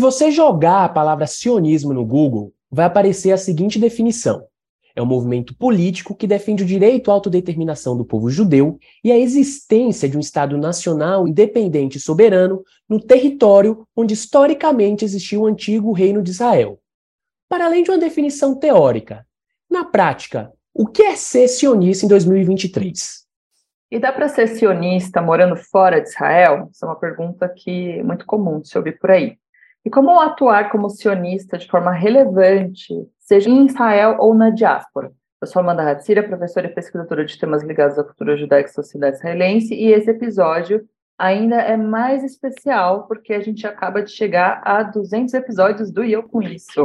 você jogar a palavra sionismo no Google, vai aparecer a seguinte definição: é um movimento político que defende o direito à autodeterminação do povo judeu e a existência de um Estado nacional independente e soberano no território onde historicamente existiu o antigo Reino de Israel. Para além de uma definição teórica, na prática, o que é ser sionista em 2023? E dá para ser sionista morando fora de Israel? Essa é uma pergunta que é muito comum de se ouvir por aí. E como atuar como sionista de forma relevante, seja em Israel ou na diáspora? Eu sou Amanda Hatzira, professora e pesquisadora de temas ligados à cultura judaica e sociedade israelense, e esse episódio ainda é mais especial porque a gente acaba de chegar a 200 episódios do Eu Com Isso.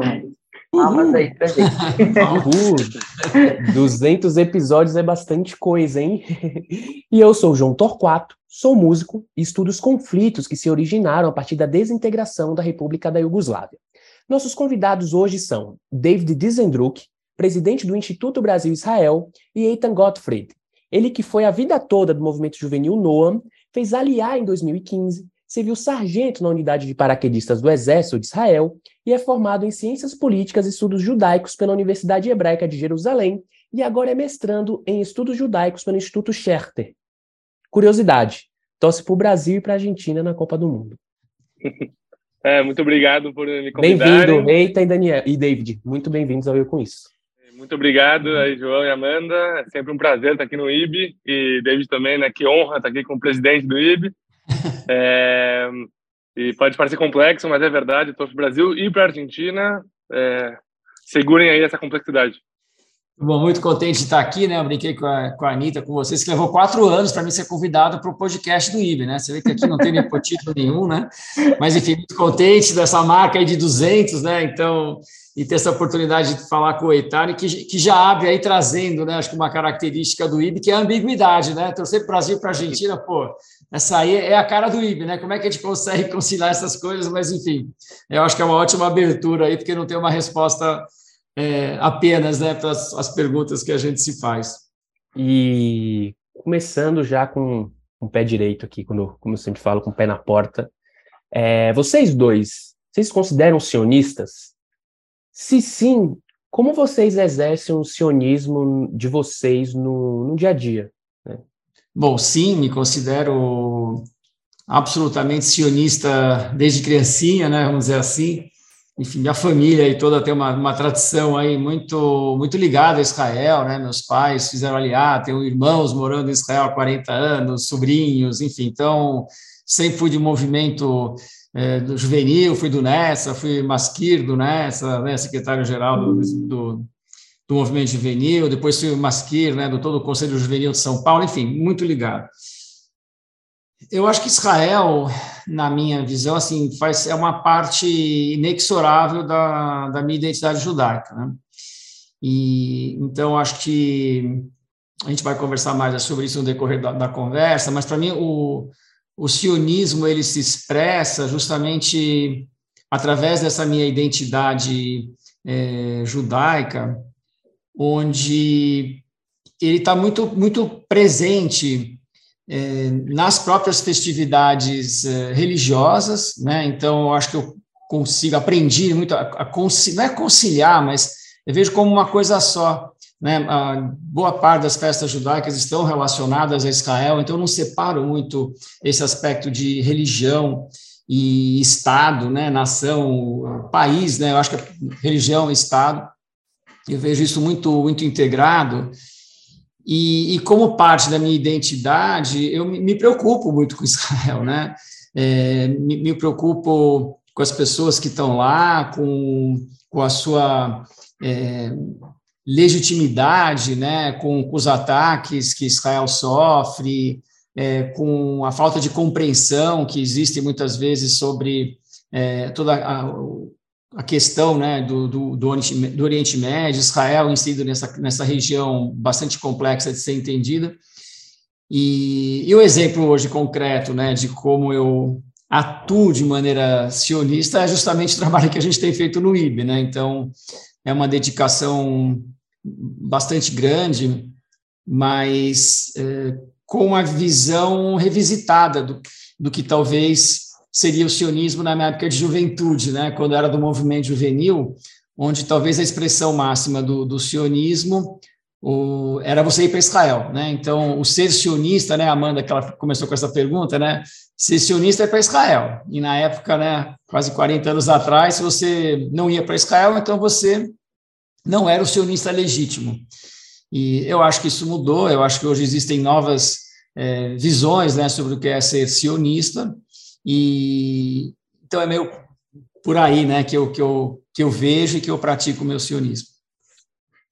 Palmas aí pra gente. Uhul. 200 episódios é bastante coisa, hein? E eu sou o João Torquato, sou músico e estudo os conflitos que se originaram a partir da desintegração da República da Iugoslávia. Nossos convidados hoje são David Dizendruck, presidente do Instituto Brasil-Israel, e Eitan Gottfried, ele que foi a vida toda do movimento juvenil Noam, fez aliar em 2015, serviu sargento na unidade de paraquedistas do Exército de Israel e é formado em Ciências Políticas e Estudos Judaicos pela Universidade Hebraica de Jerusalém e agora é mestrando em Estudos Judaicos pelo Instituto Scherter. Curiosidade, torce para o Brasil e para a Argentina na Copa do Mundo. É, muito obrigado por me convidar. Bem-vindo, Eita e Daniel e David. Muito bem-vindos ao Eu Com Isso. Muito obrigado aí, João e Amanda. É sempre um prazer estar aqui no IB. E David também, né? Que honra estar aqui com o presidente do IB. É, e pode parecer complexo, mas é verdade. Estou para o Brasil e para a Argentina. É, segurem aí essa complexidade. Bom, muito contente de estar aqui, né? Eu brinquei com a, com a Anitta, com vocês, que levou quatro anos para mim ser convidado para o podcast do IB, né? Você vê que aqui não tem nepotismo nenhum, né? Mas, enfim, muito contente dessa marca aí de 200, né? Então, e ter essa oportunidade de falar com o Eitari, que, que já abre aí trazendo, né? Acho que uma característica do IB, que é a ambiguidade, né? Torcer para o Brasil para a Argentina, pô, essa aí é a cara do IB, né? Como é que a gente consegue conciliar essas coisas? Mas, enfim, eu acho que é uma ótima abertura aí, porque não tem uma resposta é, apenas né, para as perguntas que a gente se faz. E começando já com o pé direito aqui, quando, como eu sempre falo, com o pé na porta, é, vocês dois, vocês consideram sionistas? Se sim, como vocês exercem o sionismo de vocês no, no dia a dia? Né? Bom, sim, me considero absolutamente sionista desde criancinha, né, vamos dizer assim enfim, minha família e toda tem uma, uma tradição aí muito muito ligada a Israel, né? Meus pais fizeram aliar, tenho irmãos morando em Israel há 40 anos, sobrinhos, enfim, então sempre fui de movimento é, do juvenil, fui do Nessa, fui masquir do Nessa, né, secretário-geral do, do, do, movimento juvenil, depois fui masquir, né, do todo o Conselho Juvenil de São Paulo, enfim, muito ligado. Eu acho que Israel, na minha visão, assim, faz, é uma parte inexorável da, da minha identidade judaica, né? E então acho que a gente vai conversar mais sobre isso no decorrer da, da conversa, mas para mim o, o sionismo ele se expressa justamente através dessa minha identidade é, judaica, onde ele está muito muito presente nas próprias festividades é, religiosas, né? Então, eu acho que eu consigo aprendi muito a, a não é conciliar, mas eu vejo como uma coisa só. Né? A boa parte das festas judaicas estão relacionadas a Israel, então eu não separo muito esse aspecto de religião e Estado, né? nação, país, né? eu acho que religião e Estado, eu vejo isso muito, muito integrado, e, e, como parte da minha identidade, eu me preocupo muito com Israel, né? É, me, me, preocupo com as pessoas que estão lá, com, com a sua é, legitimidade, né? Com, com, os ataques que Israel sofre, é, com a falta de compreensão que existe muitas vezes sobre é, toda a, a questão né, do, do, do, Oriente, do Oriente Médio, Israel inserido nessa, nessa região bastante complexa de ser entendida. E, e o exemplo hoje concreto né, de como eu atuo de maneira sionista é justamente o trabalho que a gente tem feito no IB. Né? Então, é uma dedicação bastante grande, mas é, com uma visão revisitada do, do que talvez seria o sionismo na minha época de juventude, né, quando era do movimento juvenil, onde talvez a expressão máxima do, do sionismo o, era você ir para Israel, né? Então, o ser sionista, né, Amanda, que ela começou com essa pergunta, né? Ser sionista é para Israel. E na época, né, quase 40 anos atrás, se você não ia para Israel, então você não era o sionista legítimo. E eu acho que isso mudou, eu acho que hoje existem novas é, visões né, sobre o que é ser sionista, e então é meio por aí né, que, eu, que, eu, que eu vejo e que eu pratico o meu sionismo.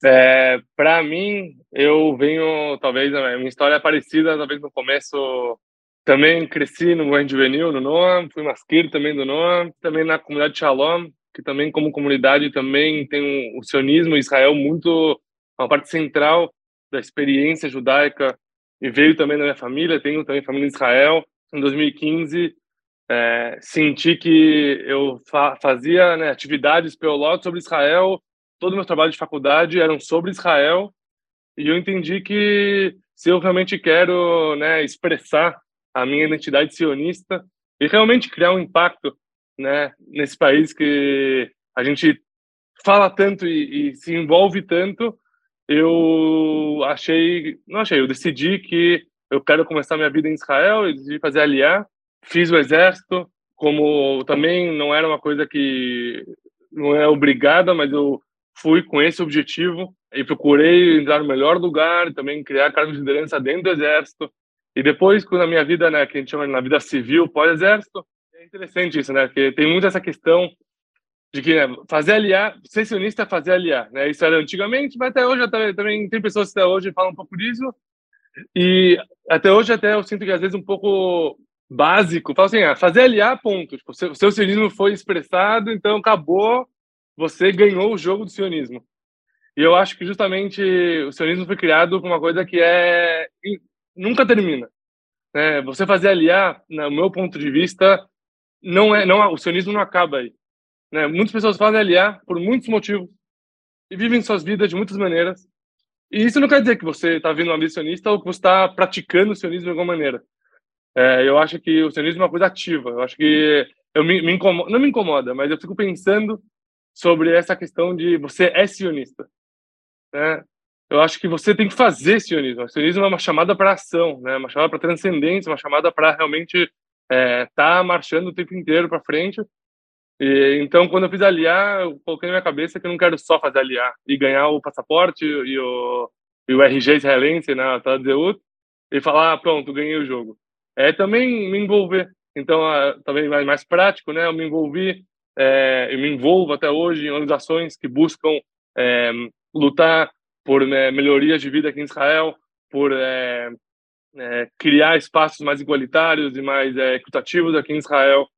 É, para mim, eu venho, talvez, a minha história é parecida, talvez no começo também cresci no movimento juvenil, no Noam, fui masqueiro também do Noam, também na comunidade Shalom, que também como comunidade também tem o sionismo Israel muito uma parte central da experiência judaica e veio também da minha família, tenho também família em Israel. Em 2015, é, senti que eu fa fazia né, atividades pelo sobre Israel todo o meu trabalho de faculdade eram sobre Israel e eu entendi que se eu realmente quero né, expressar a minha identidade sionista e realmente criar um impacto né, nesse país que a gente fala tanto e, e se envolve tanto, eu achei, não achei, eu decidi que eu quero começar minha vida em Israel, eu decidi fazer aliar, fiz o exército, como também não era uma coisa que não é obrigada, mas eu fui com esse objetivo e procurei entrar no melhor lugar, também criar cargos de liderança dentro do exército. E depois, na minha vida, né, que a gente chama na vida civil, pós-exército, é interessante isso, né, porque tem muito essa questão de que né, fazer aliar, ser sionista é fazer aliar, né, isso era antigamente, mas até hoje até, também tem pessoas que até hoje falam um pouco disso, e até hoje até eu sinto que às vezes um pouco básico, fala assim, ah, fazer aliar, ponto, tipo, o seu sionismo foi expressado, então acabou, você ganhou o jogo do sionismo. E eu acho que justamente o sionismo foi criado com uma coisa que é nunca termina. Né? Você fazer aliar, no meu ponto de vista, não é, não o sionismo não acaba aí. Né? Muitas pessoas fazem aliar por muitos motivos e vivem suas vidas de muitas maneiras. E isso não quer dizer que você está vindo vida sionista ou que você está praticando o sionismo de alguma maneira. É, eu acho que o sionismo é uma coisa ativa. Eu acho que eu me, me incomoda, não me incomoda, mas eu fico pensando sobre essa questão de você é sionista. Né? Eu acho que você tem que fazer sionismo. O sionismo é uma chamada para ação, né? uma chamada para transcendência, uma chamada para realmente estar é, tá marchando o tempo inteiro para frente. E, então, quando eu fiz aliar, eu coloquei na minha cabeça que eu não quero só fazer aliar e ganhar o passaporte e o, e o RG israelense, né, Tadzeut, e falar, ah, pronto, ganhei o jogo. É também me envolver. Então, também mais, prático, né? Eu me envolvi é, eu me envolvo até hoje em organizações que buscam é, lutar por né, melhorias de vida aqui em Israel, por é, é criar espaços mais igualitários e mais é, equitativos aqui em Israel.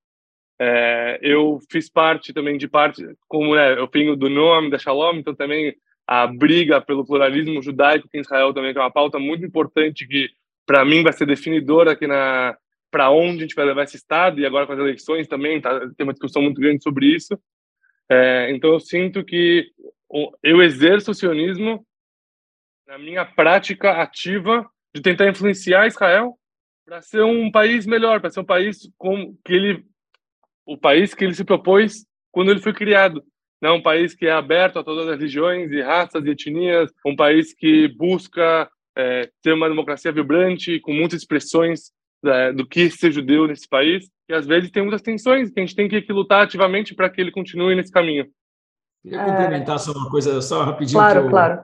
É, eu fiz parte também de parte, como né, eu venho do nome da Shalom, então também a briga pelo pluralismo judaico aqui em Israel também é uma pauta muito importante que para mim vai ser definidora aqui na para onde a gente vai levar esse Estado, e agora com as eleições também tá, tem uma discussão muito grande sobre isso. É, então, eu sinto que eu exerço o sionismo na minha prática ativa de tentar influenciar Israel para ser um país melhor, para ser um país com que ele o país que ele se propôs quando ele foi criado. Não um país que é aberto a todas as religiões e raças e etnias, um país que busca é, ter uma democracia vibrante com muitas expressões é, do que ser judeu nesse país, e às vezes tem muitas tensões que a gente tem que, lutar ativamente para que ele continue nesse caminho. Queria complementar só uma coisa, só rapidinho. Claro, que o, claro.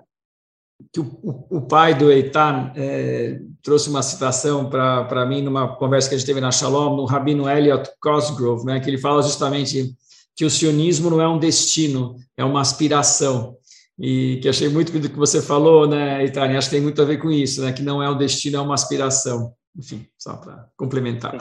Que o, o, o pai do Eitan é, trouxe uma citação para mim numa conversa que a gente teve na Shalom, no Rabino Elliot Cosgrove, né, que ele fala justamente que o sionismo não é um destino, é uma aspiração. E que achei muito do que você falou, né, Eitan, acho que tem muito a ver com isso, né, que não é um destino, é uma aspiração enfim, só para complementar.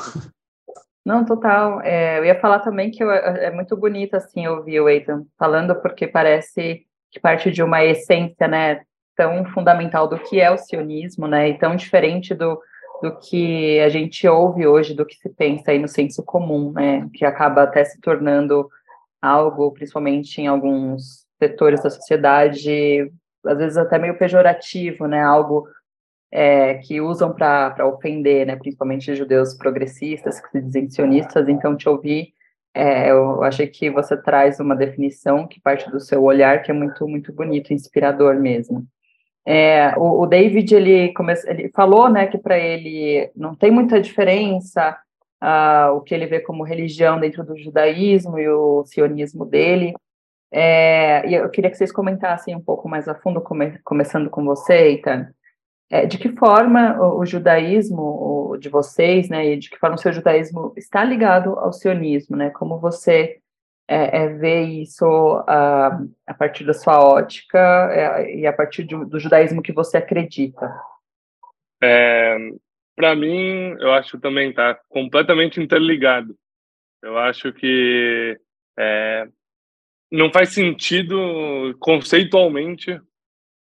Não, total. É, eu ia falar também que eu, é muito bonito assim ouvir o Ethan falando, porque parece que parte de uma essência, né, tão fundamental do que é o sionismo, né, e tão diferente do, do que a gente ouve hoje, do que se pensa aí no senso comum, né, que acaba até se tornando algo, principalmente em alguns setores da sociedade, às vezes até meio pejorativo, né, algo é, que usam para ofender, né, principalmente judeus progressistas, que se dizem sionistas, então te ouvir, é, eu achei que você traz uma definição que parte do seu olhar, que é muito, muito bonito, inspirador mesmo. É, o, o, David, ele, come, ele falou, né, que para ele não tem muita diferença uh, o que ele vê como religião dentro do judaísmo e o sionismo dele, é, e eu queria que vocês comentassem um pouco mais a fundo, come, começando com você, Eitan, é, de que forma o, o, judaísmo o, de vocês, né, e de que forma o seu judaísmo está ligado ao sionismo, né, como você é, é vê isso a, a partir da sua ótica é, e a partir do, do, judaísmo que você acredita? É, Para mim, eu acho também está completamente interligado. Eu acho que não faz sentido conceitualmente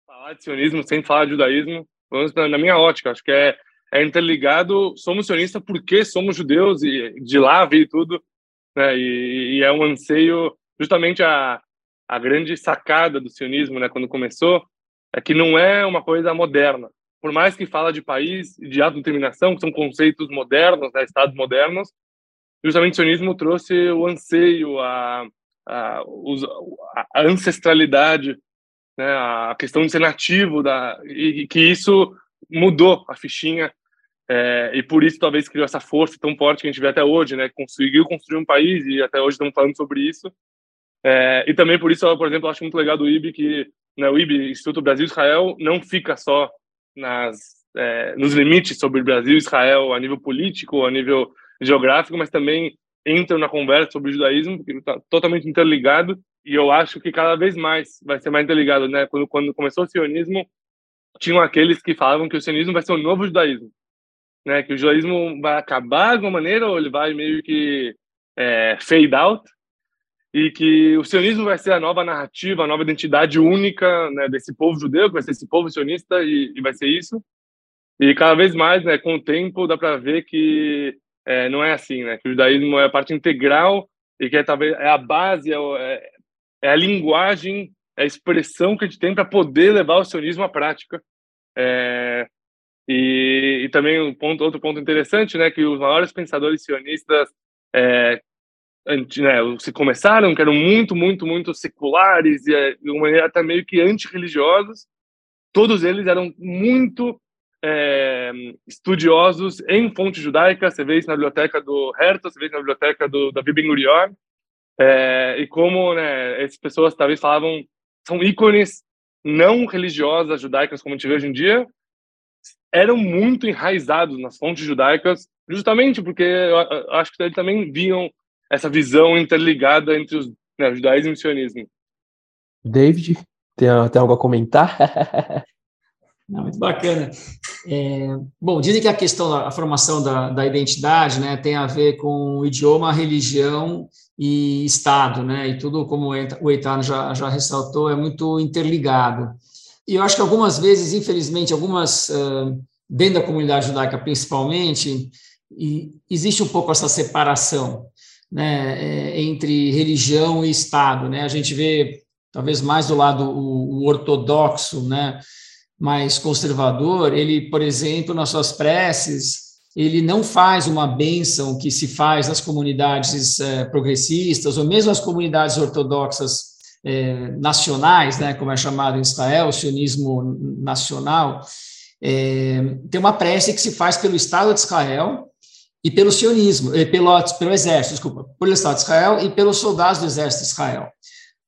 falar de sionismo sem falar de judaísmo, na minha ótica, acho que é, é interligado, somos sionistas porque somos judeus e de lá veio tudo, né, e, e, é um anseio, justamente a, a grande sacada do sionismo, né, quando começou, é que não é uma coisa moderna, por mais que fala de país, de autodeterminação, que são conceitos modernos, né, estados modernos, justamente o sionismo trouxe o anseio, a, a, a ancestralidade né, a questão de ser nativo da e, e que isso mudou a fichinha é, e por isso talvez criou essa força tão forte que a gente vê até hoje, né? Conseguiu construir um país e até hoje estamos falando sobre isso. É, e também por isso, por exemplo, acho muito legal do IB que né, o IB, Instituto Brasil Israel, não fica só nas é, nos limites sobre Brasil e Israel a nível político, a nível geográfico, mas também entra na conversa sobre o judaísmo, porque está totalmente interligado e eu acho que cada vez mais vai ser mais interligado, né? Quando, quando começou o sionismo, tinham aqueles que falavam que o sionismo vai ser o novo judaísmo, né? Que o judaísmo vai acabar de alguma maneira ou ele vai meio que é, fade out e que o sionismo vai ser a nova narrativa, a nova identidade única né, desse povo judeu, que vai ser esse povo sionista e, e vai ser isso. E cada vez mais, né, com o tempo, dá para ver que é, não é assim, né? Que o judaísmo é a parte integral e que é talvez é a base, é, é é a linguagem, é a expressão que a gente tem para poder levar o sionismo à prática. É, e, e, também um ponto, outro ponto interessante, né, que os maiores pensadores sionistas é, né, se começaram, que eram muito, muito, muito seculares e é, de uma maneira até meio que antirreligiosos, todos eles eram muito é, estudiosos em fontes judaicas. Você vê isso na biblioteca do Herta, você vê isso na biblioteca do Davi Ben Gurion. É, e como né, essas pessoas talvez falavam, são ícones não religiosas judaicas como a gente vê hoje em dia, eram muito enraizados nas fontes judaicas, justamente porque eu acho que eles também viam essa visão interligada entre os né, judaísmo e o sionismo. David, tem, tem algo a comentar? Não, muito bacana. É, bom, dizem que a questão da formação da, da identidade né, tem a ver com idioma, religião e Estado, né? E tudo, como o Eitano já, já ressaltou, é muito interligado. E eu acho que algumas vezes, infelizmente, algumas, dentro da comunidade judaica principalmente, existe um pouco essa separação né, é, entre religião e Estado. Né? A gente vê, talvez mais do lado o, o ortodoxo, né, mais conservador, ele, por exemplo, nas suas preces, ele não faz uma bênção que se faz nas comunidades é, progressistas, ou mesmo as comunidades ortodoxas é, nacionais, né, como é chamado em Israel, o sionismo nacional, é, tem uma prece que se faz pelo Estado de Israel e pelo sionismo, pelo, pelo exército, desculpa, pelo Estado de Israel e pelos soldados do exército de Israel.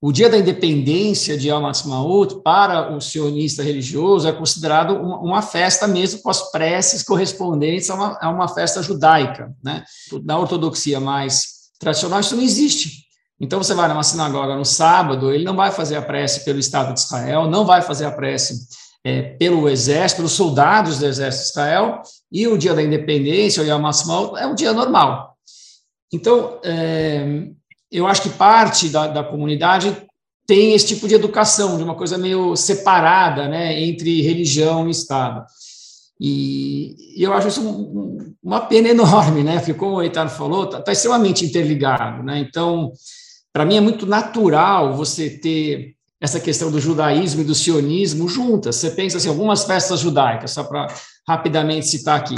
O dia da independência de Ha'atzmaut para o sionista religioso é considerado uma, festa mesmo com as preces correspondentes a uma, a uma festa judaica. Né? Na ortodoxia mais tradicional, isso não existe. Então, você vai numa sinagoga no sábado, ele não vai fazer a prece pelo Estado de Israel, não vai fazer a prece é, pelo exército, pelos soldados do exército de Israel, e o dia da independência, o Yom Ha'atzmaut, é um dia normal. Então, é, eu acho que parte da, da comunidade tem esse tipo de educação, de uma coisa meio separada, né, entre religião e Estado. E, e eu acho isso um, uma pena enorme, né, porque como o Eitaro falou, está tá extremamente interligado, né, então, para mim é muito natural você ter essa questão do judaísmo e do sionismo juntas. Você pensa assim, algumas festas judaicas, só para rapidamente citar aqui.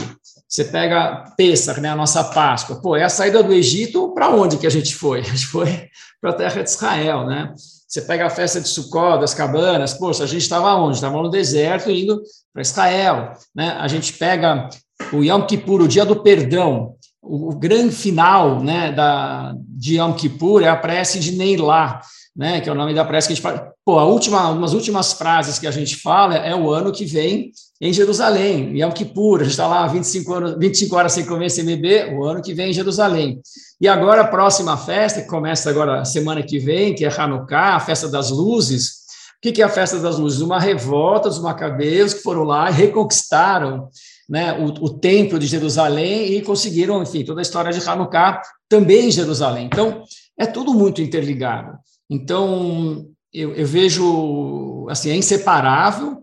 Você pega Pêssar, né, a nossa Páscoa. Pô, é a saída do Egito, para onde que a gente foi? A gente foi para a terra de Israel, né? Você pega a festa de Sukkot, das cabanas, poxa, a gente estava onde? Estava no deserto indo para Israel, né? A gente pega o Yom Kippur, o dia do perdão, o, grande final, né, da, de Yom Kippur é a prece de Neilá, né, que é o nome da prece que a gente fala. Pô, a última, umas últimas frases que a gente fala é o ano que vem em Jerusalém, Yom Kippur, a gente está lá 25, anos, 25 horas sem comer, sem beber, o ano que vem em Jerusalém. E agora a próxima festa, que começa agora semana que vem, que é Hanukkah, a festa das luzes. O que é a festa das luzes? Uma revolta dos macabeus que foram lá e reconquistaram né, o, o templo de Jerusalém e conseguiram, enfim, toda a história de Hanukkah também em Jerusalém. Então, é tudo muito interligado. Então, eu, eu vejo, assim, é inseparável,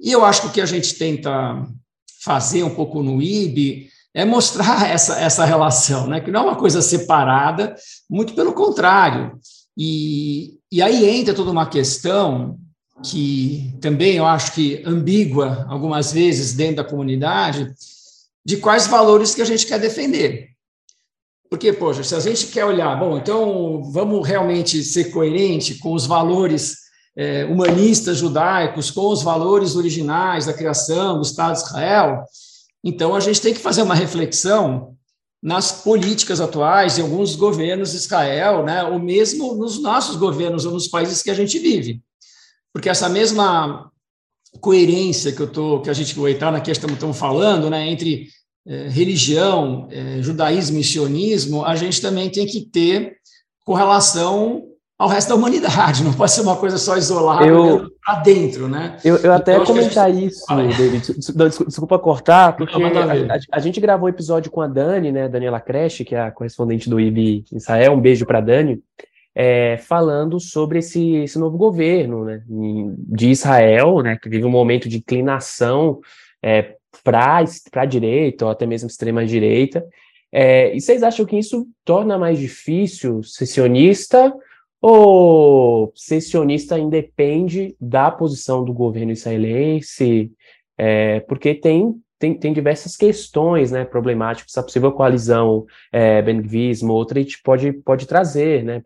e eu acho que o que a gente tenta fazer um pouco no IB é mostrar essa, essa relação, né? que não é uma coisa separada, muito pelo contrário. E, e aí entra toda uma questão que também eu acho que ambígua algumas vezes dentro da comunidade, de quais valores que a gente quer defender. Porque, poxa, se a gente quer olhar, bom, então vamos realmente ser coerente com os valores é, humanistas judaicos, com os valores originais da criação do Estado de Israel, então a gente tem que fazer uma reflexão nas políticas atuais de alguns governos de Israel, né, ou mesmo nos nossos governos ou nos países que a gente vive. Porque essa mesma coerência que eu tô, que a gente vai entrar na questão que estamos falando, né, entre é, religião, é, judaísmo e sionismo, a gente também tem que ter com relação ao resto da humanidade, não pode ser uma coisa só isolada eu, para dentro, né? Eu, eu até então, comentar gente... isso, David, desculpa cortar, porque a, a, a, gente gravou um episódio com a Dani, né, Daniela Creche, que é a correspondente do IB Israel, um beijo para Dani, é, falando sobre esse, esse novo governo né, de Israel, né, que vive um momento de inclinação é, para a direita, ou até mesmo extrema-direita. É, e vocês acham que isso torna mais difícil ser sionista, ou ser sionista independe da posição do governo israelense? É, porque tem tem, tem diversas questões né, problemáticas, essa possível coalizão é, a gente pode, pode trazer né,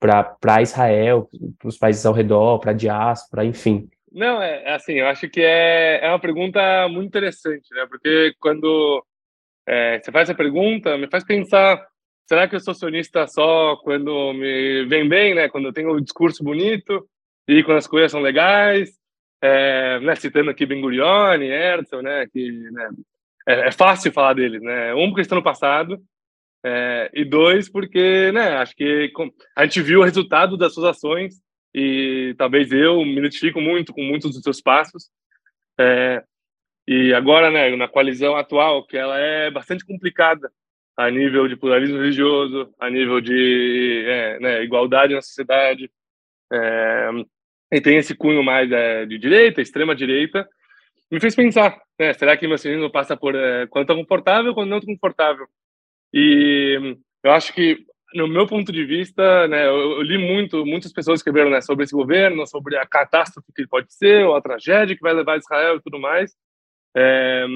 para Israel, para os países ao redor, para a diáspora, enfim. Não, é, é assim, eu acho que é, é uma pergunta muito interessante, né? Porque quando é, você faz essa pergunta, me faz pensar, será que eu sou sionista só quando me vem bem, né? Quando eu tenho um discurso bonito e quando as coisas são legais? é, né, citando aqui Ben Gurion, Herzl, né, que né, é, é, fácil falar deles, né? Um porque estão no passado é, e dois porque, né, acho que a gente viu o resultado das suas ações e talvez eu me identifico muito com muitos dos seus passos. É, e agora, né, na coalizão atual, que ela é bastante complicada a nível de pluralismo religioso, a nível de é, né, igualdade na sociedade, é, e tem esse cunho mais é, de direita, extrema direita, me fez pensar, né, será que meu cinismo passa por é, quando estou confortável, quando não estou confortável? E eu acho que, no meu ponto de vista, né, eu, eu li muito, muitas pessoas escreveram né, sobre esse governo, sobre a catástrofe que ele pode ser, ou a tragédia que vai levar Israel e tudo mais. É,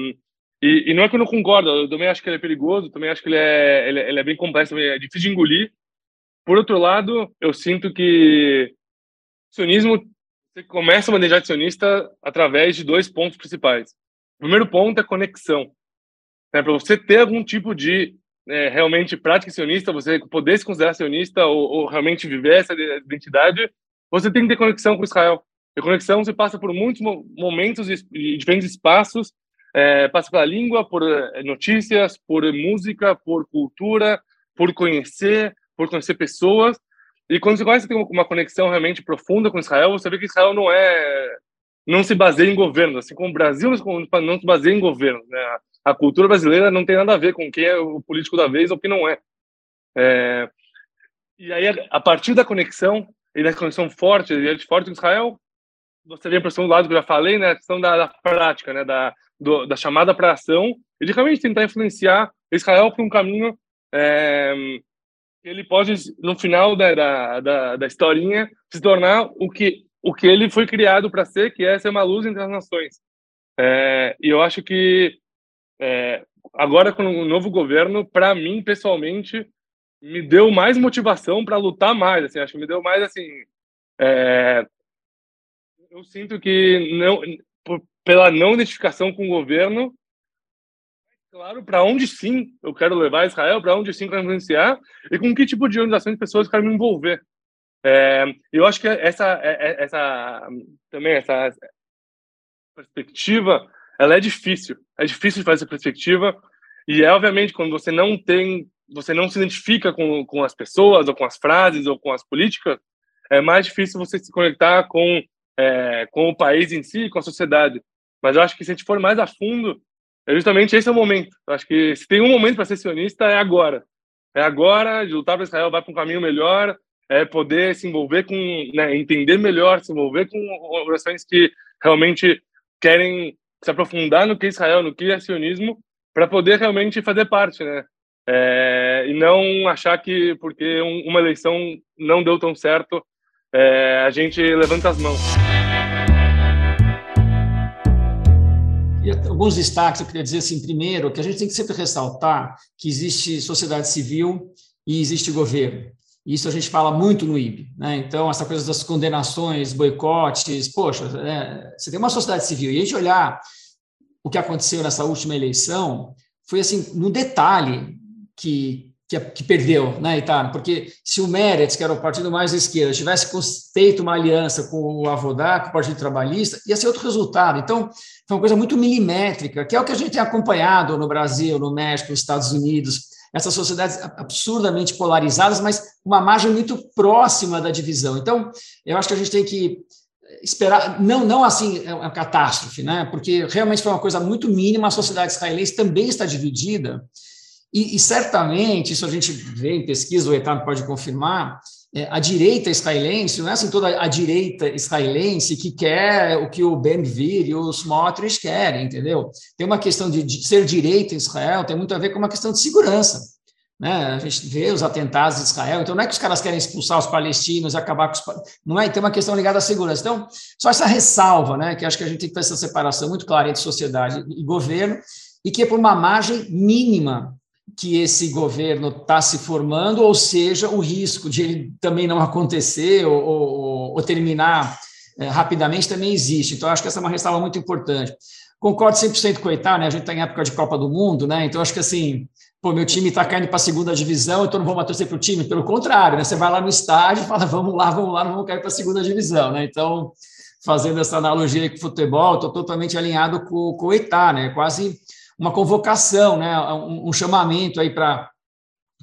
e, e, não é que eu não concordo, eu também acho que ele é perigoso, também acho que ele é, ele, ele é bem complexo, é difícil de engolir. Por outro lado, eu sinto que sionismo, você começa a manejar sionista através de dois pontos principais. O primeiro ponto é conexão. Né? Para você ter algum tipo de é, realmente prática sionista, você poder se considerar sionista ou, ou, realmente viver essa identidade, você tem que ter conexão com Israel. E conexão se passa por muitos momentos e diferentes espaços, é, passa pela língua, por é, notícias, por música, por cultura, por conhecer, por conhecer pessoas, e quando você começa a ter uma conexão realmente profunda com Israel, você vê que Israel não é não se baseia em governo, assim como o Brasil não se baseia em governo. Né? A cultura brasileira não tem nada a ver com quem é o político da vez ou quem não é. é e aí, a partir da conexão, e da conexão forte, e forte com Israel, você vem para o lado que eu já falei, né, a questão da, da prática, né, da, do, da chamada para ação, e de realmente tentar influenciar Israel para um caminho é, ele pode, no final da, da, da, da historinha, se tornar o que, o que ele foi criado para ser, que é ser uma luz entre as nações. É, e eu acho que é, agora com o novo governo, para mim pessoalmente, me deu mais motivação para lutar mais. Assim, acho que me deu mais assim. É, eu sinto que não, por, pela não identificação com o governo, claro para onde sim eu quero levar Israel, para onde sim eu quero influenciar e com que tipo de organização de pessoas eu quero me envolver. É, eu acho que essa, é, é, essa também essa perspectiva, ela é difícil. É difícil de fazer essa perspectiva e é obviamente quando você não tem, você não se identifica com, com as pessoas ou com as frases ou com as políticas, é mais difícil você se conectar com é, com o país em si, com a sociedade. Mas eu acho que se a gente for mais a fundo, é justamente esse é o momento. Eu acho que se tem um momento para ser sionista é agora. É agora de lutar para Israel vai para um caminho melhor, é poder se envolver com, né, entender melhor, se envolver com organizações que realmente querem se aprofundar no que é Israel, no que é sionismo, para poder realmente fazer parte, né? É, e não achar que porque um, uma eleição não deu tão certo, é, a gente levanta as mãos. Alguns destaques eu queria dizer assim, primeiro, que a gente tem que sempre ressaltar que existe sociedade civil e existe governo. Isso a gente fala muito no IB. Né? Então, essa coisa das condenações, boicotes, poxa, é, você tem uma sociedade civil, e a gente olhar o que aconteceu nessa última eleição, foi assim, no detalhe que, que, que perdeu, né, Itano? Porque se o Meretz, que era o partido mais à esquerda, tivesse feito uma aliança com o Avodá, com o Partido Trabalhista, ia ser outro resultado. Então, foi uma coisa muito milimétrica, que é o que a gente tem acompanhado no Brasil, no México, nos Estados Unidos, essas sociedades absurdamente polarizadas, mas uma margem muito próxima da divisão. Então, eu acho que a gente tem que esperar, não, não assim, é uma catástrofe, né? porque realmente foi uma coisa muito mínima, a sociedade israelense também está dividida, e, e certamente, isso a gente vê em pesquisa, o Etam pode confirmar, é, a direita israelense, não é assim toda a direita israelense que quer o que o Ben-Gvir e os Smotrich querem, entendeu? Tem uma questão de, de, ser direita em Israel, tem muito a ver com uma questão de segurança. Né? A gente vê os atentados em Israel, então não é que os caras querem expulsar os palestinos, acabar com os... Não é, tem uma questão ligada à segurança. Então, só essa ressalva, né, que acho que a gente tem que fazer essa separação muito clara entre sociedade e governo, e que é por uma margem mínima que esse governo está se formando, ou seja, o risco de ele também não acontecer ou, ou, ou terminar é, rapidamente também existe. Então, acho que essa é uma ressalva muito importante. Concordo 100% com o Eitar, né? A gente está em época de Copa do Mundo, né? Então, acho que assim, pô, meu time está caindo para a segunda divisão, então não vou mais torcer para o time. Pelo contrário, né? Você vai lá no estádio e fala, vamos lá, vamos lá, não vamos cair para a segunda divisão, né? Então, fazendo essa analogia com o futebol, estou totalmente alinhado com, com o Eitar, né? Quase uma convocação, né, um, um chamamento aí para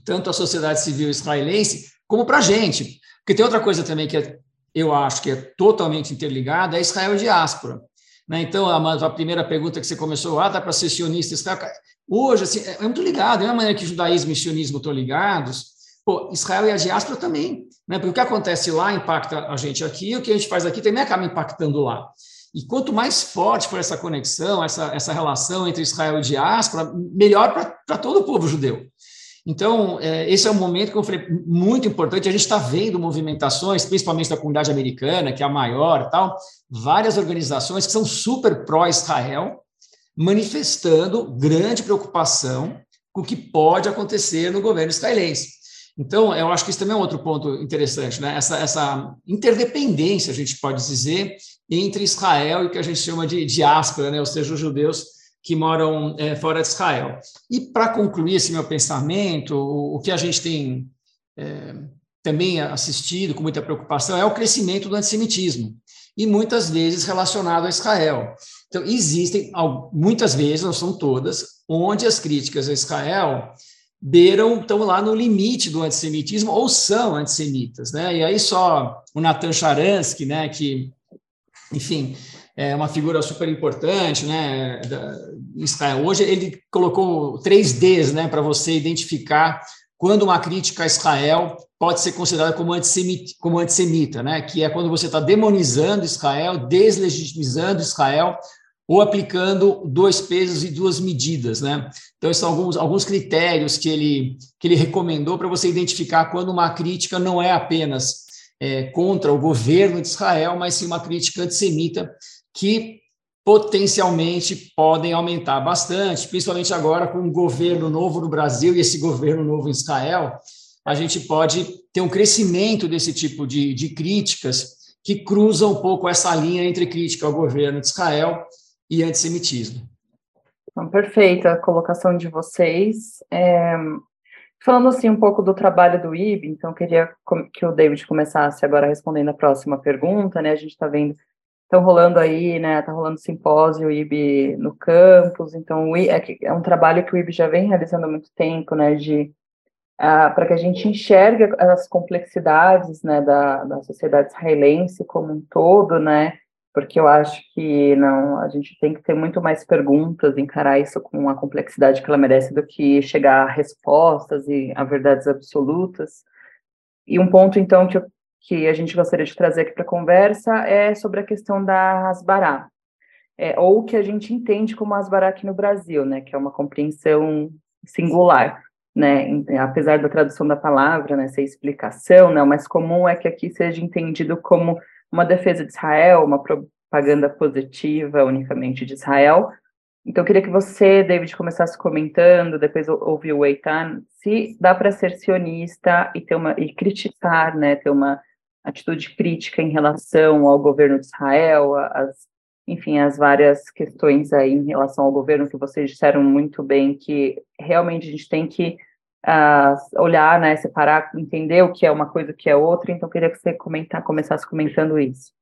tanto a sociedade civil israelense como para a gente. Porque tem outra coisa também que é, eu acho que é totalmente interligada, é Israel diáspora. Né? Então, a, a, primeira pergunta que você começou, ah, dá para ser sionista Israel? Hoje, assim, é, é muito ligado, da mesma maneira que judaísmo e sionismo estão ligados, pô, Israel e a diáspora também. Né? Porque o que acontece lá impacta a gente aqui, o que a gente faz aqui também acaba impactando lá. E quanto mais forte for essa conexão, essa, essa relação entre Israel e diáspora, melhor para todo o povo judeu. Então, é, esse é um momento que eu falei muito importante. A gente está vendo movimentações, principalmente da comunidade americana, que é a maior, tal, várias organizações que são super pró-Israel, manifestando grande preocupação com o que pode acontecer no governo israelense. Então, eu acho que isso também é um outro ponto interessante, né? essa, essa interdependência, a gente pode dizer, entre Israel e o que a gente chama de diáspora, né? ou seja, os judeus que moram é, fora de Israel. E para concluir esse meu pensamento, o, o que a gente tem é, também assistido com muita preocupação é o crescimento do antissemitismo, e muitas vezes relacionado a Israel. Então, existem, muitas vezes, não são todas, onde as críticas a Israel beiram, estão lá no limite do antissemitismo ou são antissemitas, né? E aí só o Natan Sharansky, né, que, enfim, é uma figura super importante, né, Israel. Hoje ele colocou três Ds, né, para você identificar quando uma crítica a Israel pode ser considerada como antissemita, como antissemita né, que é quando você está demonizando Israel, deslegitimizando Israel, ou aplicando dois pesos e duas medidas, né? Então, esses são alguns, alguns critérios que ele, que ele recomendou para você identificar quando uma crítica não é apenas é, contra o governo de Israel, mas sim uma crítica antissemita que potencialmente podem aumentar bastante, principalmente agora com um governo novo no Brasil e esse governo novo em Israel, a gente pode ter um crescimento desse tipo de, de críticas que cruzam um pouco essa linha entre crítica ao governo de Israel e antissemitismo. Então, perfeita a colocação de vocês. É, falando assim um pouco do trabalho do IB, então queria que o David começasse agora respondendo a próxima pergunta, né? A gente está vendo, estão rolando aí, né? Está rolando simpósio IB no campus, então é, é um trabalho que o IB já vem realizando há muito tempo, né? De Uh, para que a gente enxergue as complexidades né, da, da sociedade israelense como um todo, né, porque eu acho que não, a gente tem que ter muito mais perguntas, encarar isso com a complexidade que ela merece do que chegar a respostas e a verdades absolutas. E um ponto, então, que, eu, que a gente gostaria de trazer aqui para a conversa é sobre a questão da Asbará, é, ou que a gente entende como Asbará aqui no Brasil, né, que é uma compreensão singular. Né, apesar da tradução da palavra, né, ser explicação, né, o mais comum é que aqui seja entendido como uma defesa de Israel, uma propaganda positiva unicamente de Israel. Então, eu queria que você, David, começasse comentando, depois ouvir o Eitan, se dá para ser sionista e ter uma e criticar, né, ter uma atitude crítica em relação ao governo de Israel, as, enfim, as várias questões aí em relação ao governo que vocês disseram muito bem que realmente a gente tem que uh, olhar, né, separar, entender o que é uma coisa, o que é outra. Então, queria que você comentar, começasse comentando isso.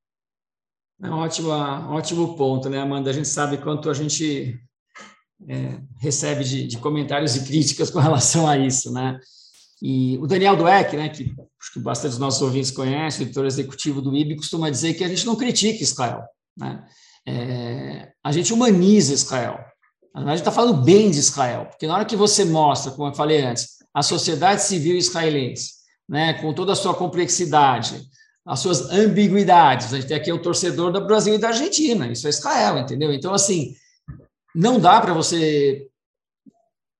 É ótimo, ótimo ponto, né, Amanda? A gente sabe quanto a gente é, recebe de, de, comentários e críticas com relação a isso, né? E o Daniel Dueck, né, que acho que bastante dos nossos ouvintes conhecem, editor executivo do IB, costuma dizer que a gente não critica Israel, né? É, a gente humaniza Israel. A gente está falando bem de Israel, porque na hora que você mostra, como eu falei antes, a sociedade civil israelense, né, com toda a sua complexidade, as suas ambiguidades, a gente tem aqui o torcedor do Brasil e da Argentina, isso é Israel, entendeu? Então, assim, não dá para você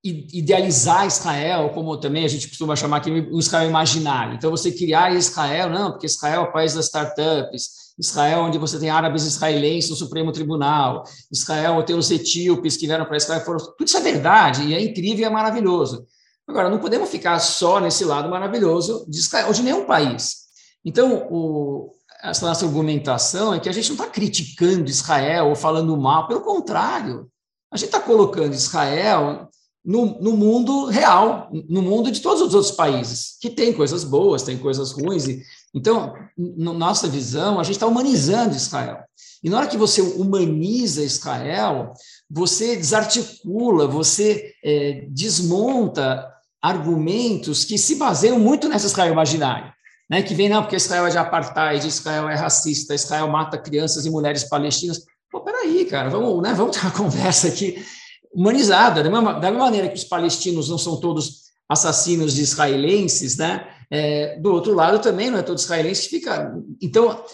idealizar Israel, como também a gente costuma chamar aqui o Israel imaginário. Então, você criar Israel, não, porque Israel é o país das startups, Israel, onde você tem árabes israelenses no Supremo Tribunal, Israel tem os etíopes que vieram para Israel, foram, tudo isso é verdade, e é incrível e é maravilhoso. Agora, não podemos ficar só nesse lado maravilhoso de Israel, ou de nenhum país. Então, o, essa nossa argumentação é que a gente não está criticando Israel ou falando mal, pelo contrário, a gente está colocando Israel no, no, mundo real, no mundo de todos os outros países, que tem coisas boas, tem coisas ruins, e então, na nossa visão, a gente está humanizando Israel. E na hora que você humaniza Israel, você desarticula, você é, desmonta argumentos que se baseiam muito nessa Israel imaginária. Né, que vem, não, porque Israel é de apartheid, Israel é racista, Israel mata crianças e mulheres palestinas. Pô, peraí, cara, vamos, né, vamos ter uma conversa aqui humanizada. Da mesma, da mesma maneira que os palestinos não são todos assassinos de israelenses, né? É, do outro lado também não é todo israelense que fica. Então,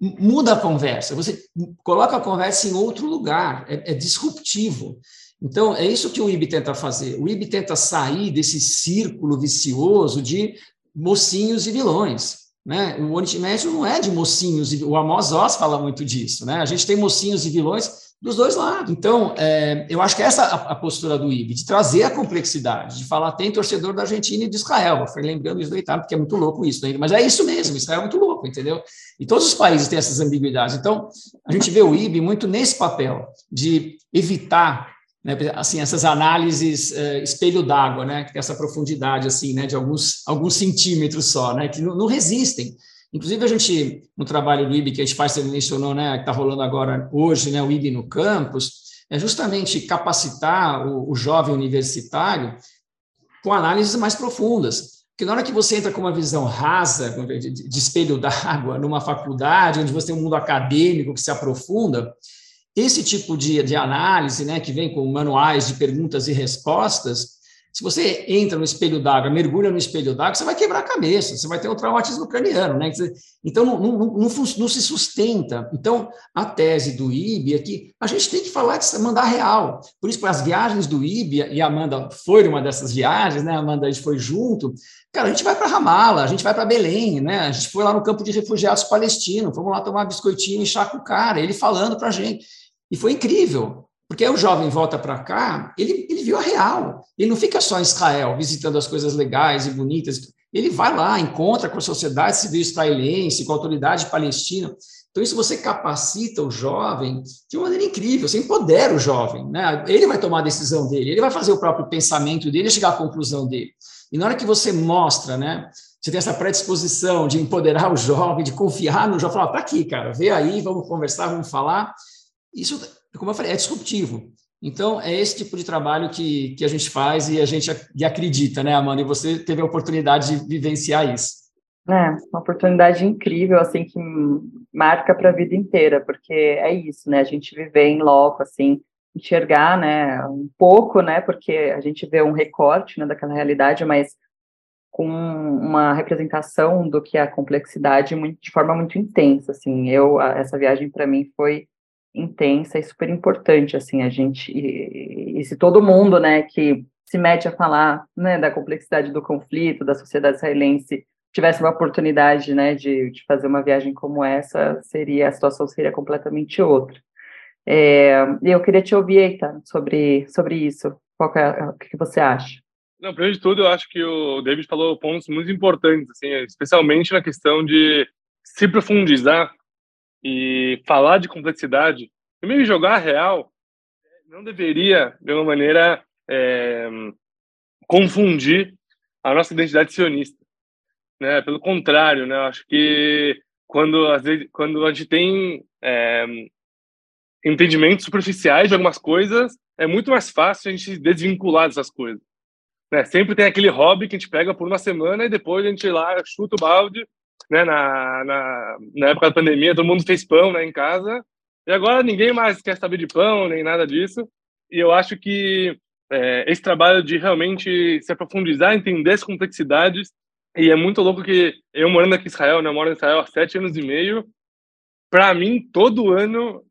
muda a conversa, você coloca a conversa em outro lugar, é, é disruptivo. Então, é isso que o IB tenta fazer. O IB tenta sair desse círculo vicioso de mocinhos e vilões. Né? O Oriente Médio não é de mocinhos, e o Amos Oz fala muito disso. Né? A gente tem mocinhos e vilões dos dois lados. Então, é, eu acho que essa é a, postura do IB, de trazer a complexidade, de falar, tem torcedor da Argentina e de Israel. Eu fui lembrando isso Itália, porque é muito louco isso, né? mas é isso mesmo, Israel é muito louco, entendeu? E todos os países têm essas ambiguidades. Então, a gente vê o IB muito nesse papel, de evitar né, assim, essas análises uh, espelho d'água, né, que tem essa profundidade assim, né, de alguns, alguns centímetros só, né, que não, não resistem. Inclusive, a gente, no trabalho do IB que a você mencionou, né, que está rolando agora hoje, né, o IB no campus, é justamente capacitar o, o jovem universitário com análises mais profundas. Porque na hora que você entra com uma visão rasa, de espelho d'água, numa faculdade, onde você tem um mundo acadêmico que se aprofunda, esse tipo de, de análise, né, que vem com manuais de perguntas e respostas, Se você entra no espelho d'água, mergulha no espelho d'água, você vai quebrar a cabeça, você vai ter um traumatismo craniano, né? Então, não, não, não, não, se sustenta. Então, a tese do IB é que a gente tem que falar de mandar real. Por isso, para as viagens do IB, e a Amanda foi uma dessas viagens, né? A Amanda a gente foi junto. Cara, a gente vai para Ramala, a gente vai para Belém, né? A gente foi lá no campo de refugiados palestinos, vamos lá tomar biscoitinho e chá com o cara, ele falando para a gente. E foi incrível. Porque aí o jovem volta para cá, ele, ele viu a real. Ele não fica só em Israel, visitando as coisas legais e bonitas. Ele vai lá, encontra com a sociedade civil israelense, com a autoridade palestina. Então, isso você capacita o jovem de uma maneira incrível, você empodera o jovem. Né? Ele vai tomar a decisão dele, ele vai fazer o próprio pensamento dele e chegar à conclusão dele. E na hora que você mostra, né, você tem essa predisposição de empoderar o jovem, de confiar no jovem, falar, tá aqui, cara, vê aí, vamos conversar, vamos falar. Isso como eu falei, é disruptivo. Então, é esse tipo de trabalho que, que a gente faz e a gente e acredita, né, Amanda? E você teve a oportunidade de vivenciar isso. É, uma oportunidade incrível, assim, que marca para a vida inteira, porque é isso, né? A gente viver em loco, assim, enxergar, né, um pouco, né, porque a gente vê um recorte, né, daquela realidade, mas com uma representação do que é a complexidade muito, de forma muito intensa, assim. Eu, essa viagem para mim foi intensa e super importante, assim, a gente, e, e, se todo mundo, né, que se mete a falar, né, da complexidade do conflito, da sociedade israelense, tivesse uma oportunidade, né, de, de fazer uma viagem como essa, seria, a situação seria completamente outra. É, eu queria te ouvir, Eita, sobre, sobre isso, qual é, o que você acha? Não, primeiro de tudo, eu acho que o David falou pontos muito importantes, assim, especialmente na questão de se profundizar e falar de complexidade, primeiro jogar real, não deveria, de uma maneira, é, confundir a nossa identidade sionista. Né? Pelo contrário, né? acho que quando, às vezes, quando a gente tem é, entendimentos superficiais de algumas coisas, é muito mais fácil a gente desvincular dessas coisas. Né? Sempre tem aquele hobby que a gente pega por uma semana e depois a gente lá chuta o balde né, na, na, na, época da pandemia, todo mundo fez pão né, em casa, e agora ninguém mais quer saber de pão, nem nada disso. E eu acho que é, esse trabalho de realmente se aprofundizar, entender as complexidades, e é muito louco que eu morando aqui em Israel, né, eu moro em Israel há sete anos e meio, para mim, todo ano,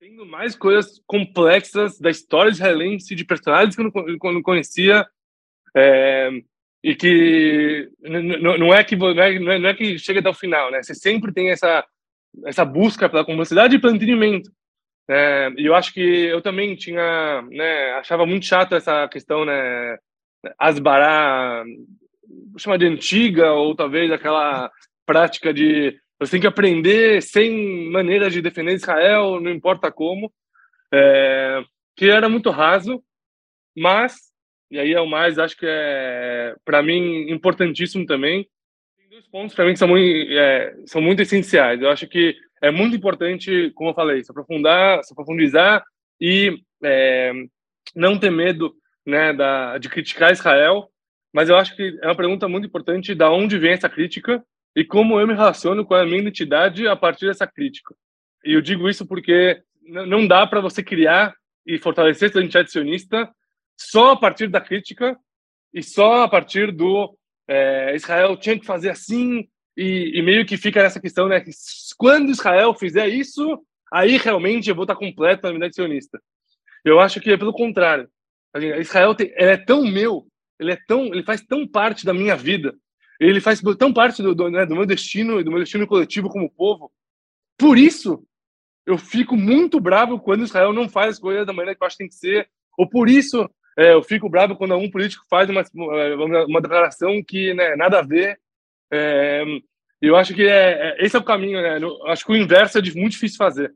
tendo mais coisas complexas da história israelense, de personagens que eu não, não conhecia, é, e que não é que não é, não é que chega até o final, né? Você sempre tem essa essa busca pela complexidade e pelo entendimento. É, e eu acho que eu também tinha, né, achava muito chato essa questão, né, asbará, vou chamar de antiga ou talvez aquela prática de você tem que aprender sem maneira de defender Israel, não importa como, é, que era muito raso, mas e aí é o mais, acho que é, para mim, importantíssimo também. Tem dois pontos para mim que são muito, é, são muito essenciais. Eu acho que é muito importante, como eu falei, se aprofundar, se aprofundizar e é, não ter medo né, da, de criticar Israel. Mas eu acho que é uma pergunta muito importante da onde vem essa crítica e como eu me relaciono com a minha identidade a partir dessa crítica. E eu digo isso porque não dá para você criar e fortalecer sua identidade sionista só a partir da crítica e só a partir do é, Israel tinha que fazer assim e, e, meio que fica essa questão, né? Que quando Israel fizer isso, aí realmente eu vou estar completo na unidade sionista. Eu acho que é pelo contrário. Israel tem, é tão meu, ele é tão, ele faz tão parte da minha vida, ele faz tão parte do, do, né, do meu destino e do meu destino coletivo como povo. Por isso, eu fico muito bravo quando Israel não faz as coisas da maneira que eu acho que tem que ser, ou por isso é, eu fico bravo quando algum político faz uma, uma, declaração que né, nada a ver. É, eu acho que é, é, esse é o caminho, né? Eu acho que o inverso é muito difícil fazer.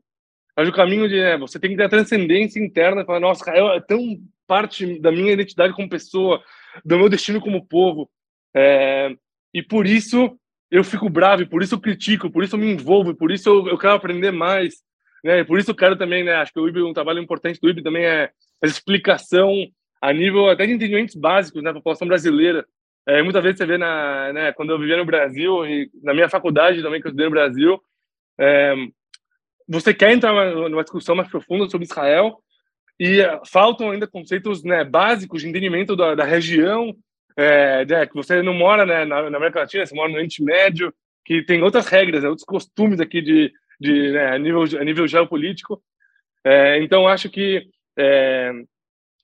Mas o caminho de né, você tem que ter a transcendência interna e falar, nossa, é tão parte da minha identidade como pessoa, do meu destino como povo. É, e por isso eu fico bravo, por isso eu critico, por isso eu me envolvo, por isso eu, eu quero aprender mais. Né? Por isso eu quero também, né? Acho que o IB, um trabalho importante do IB também é a explicação a nível até de entendimentos básicos na né, população brasileira. É, muitas vezes você vê, na, né, quando eu vivia no Brasil, e na minha faculdade também, que eu estudei no Brasil, é, você quer entrar numa discussão mais profunda sobre Israel, e faltam ainda conceitos né, básicos de entendimento da, da região, é, né, que você não mora né, na, na, América Latina, você mora no Oriente Médio, que tem outras regras, né, outros costumes aqui de, de né, a, nível, a nível geopolítico. É, então, acho que é,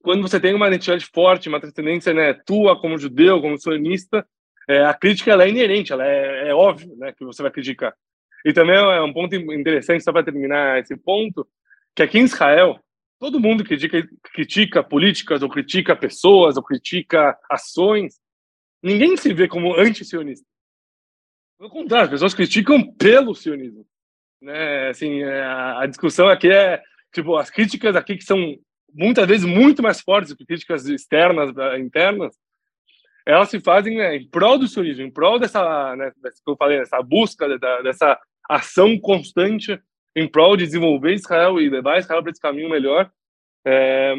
quando você tem uma identidade forte, uma transcendência né, tua como judeu, como sionista, é, a crítica ela é inerente, ela é, é óbvio né, que você vai criticar. E também é um ponto interessante, só para terminar esse ponto, que aqui em Israel, todo mundo critica, critica políticas, ou critica pessoas, ou critica ações, ninguém se vê como anti-sionista. Pelo contrário, as pessoas criticam pelo sionismo. Né? Assim, é, a discussão aqui é, tipo, as críticas aqui que são muitas vezes muito mais fortes do que críticas externas, internas, elas se fazem né, em prol do sionismo, em prol dessa, né, dessa que eu falei, dessa busca, dessa ação constante em prol de desenvolver Israel e levar Israel para esse caminho melhor. É,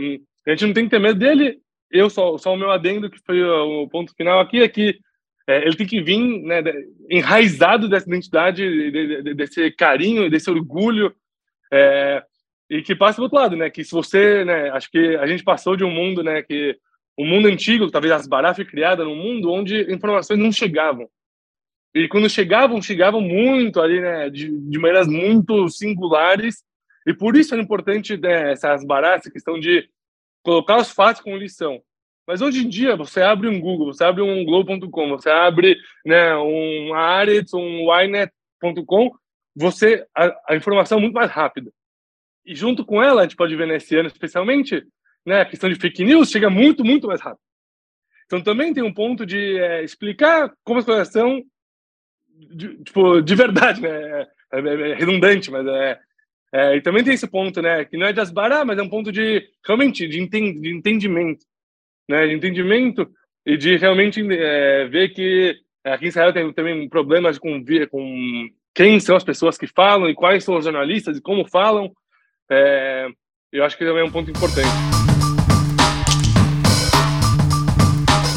a gente não tem que ter medo dele. Eu só, só o meu adendo, que foi o ponto final aqui, é que é, ele tem que vir né, enraizado dessa identidade, de, de, desse carinho, desse orgulho, é, e que passe do outro lado, né? Que se você, né? Acho que a gente passou de um mundo, né? Que o mundo antigo, talvez as Asbará foi criada num mundo onde informações não chegavam. E quando chegavam, chegavam muito ali, né, de, de maneiras muito singulares. E por isso é importante né, essas baratas, essa questão de colocar os fatos como lição. Mas hoje em dia, você abre um Google, você abre um Globo.com, você abre né, um Aretz, um Ynet.com, você a, a, informação é muito mais rápida. E junto com ela, a gente pode ver nesse ano especialmente, né, a questão de fake news chega muito, muito mais rápido. Então também tem um ponto de é, explicar como as coisas são de, tipo, de verdade, né? É, é, é redundante, mas é, é, E também tem esse ponto, né? Que não é de asbará, mas é um ponto de realmente de, enten, de entendimento, né? De entendimento e de realmente é, ver que aqui em Israel tem também problemas com com quem são as pessoas que falam e quais são os jornalistas e como falam. É, eu acho que também é um ponto importante.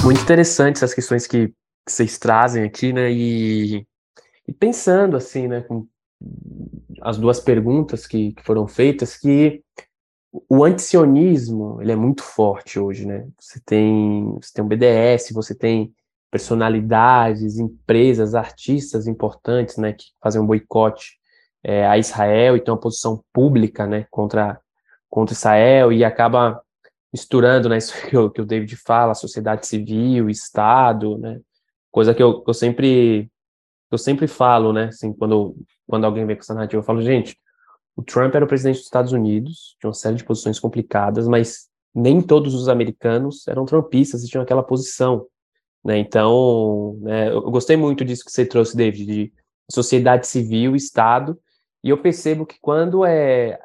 Muito interessante essas questões que vocês trazem aqui, né? E e pensando assim, né, com as duas perguntas que, que foram feitas, que o antisionismo, ele é muito forte hoje, né? Você tem, você tem o BDS, você tem personalidades, empresas, artistas importantes, né, que fazem um boicote é, a Israel e tem uma posição pública, né, contra, contra Israel e acaba misturando, né, isso que o, que o David fala, sociedade civil, Estado, né, coisa que eu, eu sempre eu sempre falo, né, assim, quando, quando alguém vem com essa narrativa, eu falo, gente, o Trump era o presidente dos Estados Unidos, tinha uma série de posições complicadas, mas nem todos os americanos eram trumpistas e tinham aquela posição, né, então, né, eu gostei muito disso que você trouxe, David, de sociedade civil, Estado, e eu percebo que quando é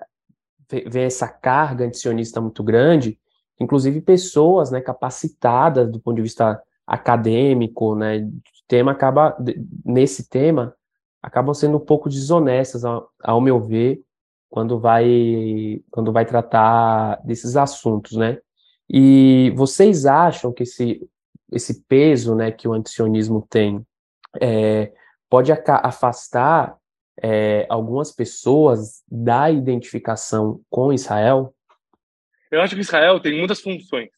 vem essa carga antisionista muito grande, inclusive pessoas, né, capacitadas do ponto de vista acadêmico, né, tema acaba, nesse tema, acabam sendo um pouco desonestas, ao, ao meu ver, quando vai, quando vai tratar desses assuntos, né? E vocês acham que esse, esse peso né, que o antisionismo tem é, pode afastar é, algumas pessoas da identificação com Israel? Eu acho que Israel tem muitas funções.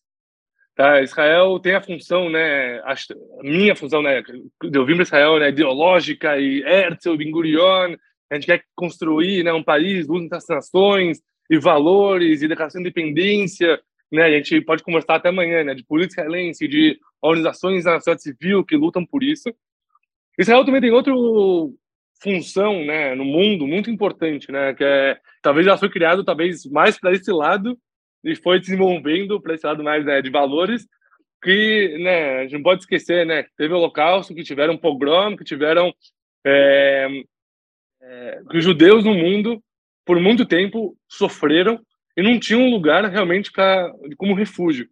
Tá? Israel tem a função, né, a minha função, né, eu vim para Israel, né, ideológica e Herzl, Ben Gurion, a gente quer construir, né, um país, duas nações e valores e declaração de independência, né, a gente pode conversar até amanhã, né, de política israelense, de organizações da sociedade civil que lutam por isso. Israel também tem outra função, né, no mundo muito importante, né, que é talvez ela foi criado talvez mais para esse lado e foi desenvolvendo para esse lado mais né, de valores que né, a gente não pode esquecer, né, teve o Holocausto, que tiveram pogrom, que tiveram é, é, que os judeus no mundo por muito tempo sofreram e não tinham um lugar realmente para como refúgio.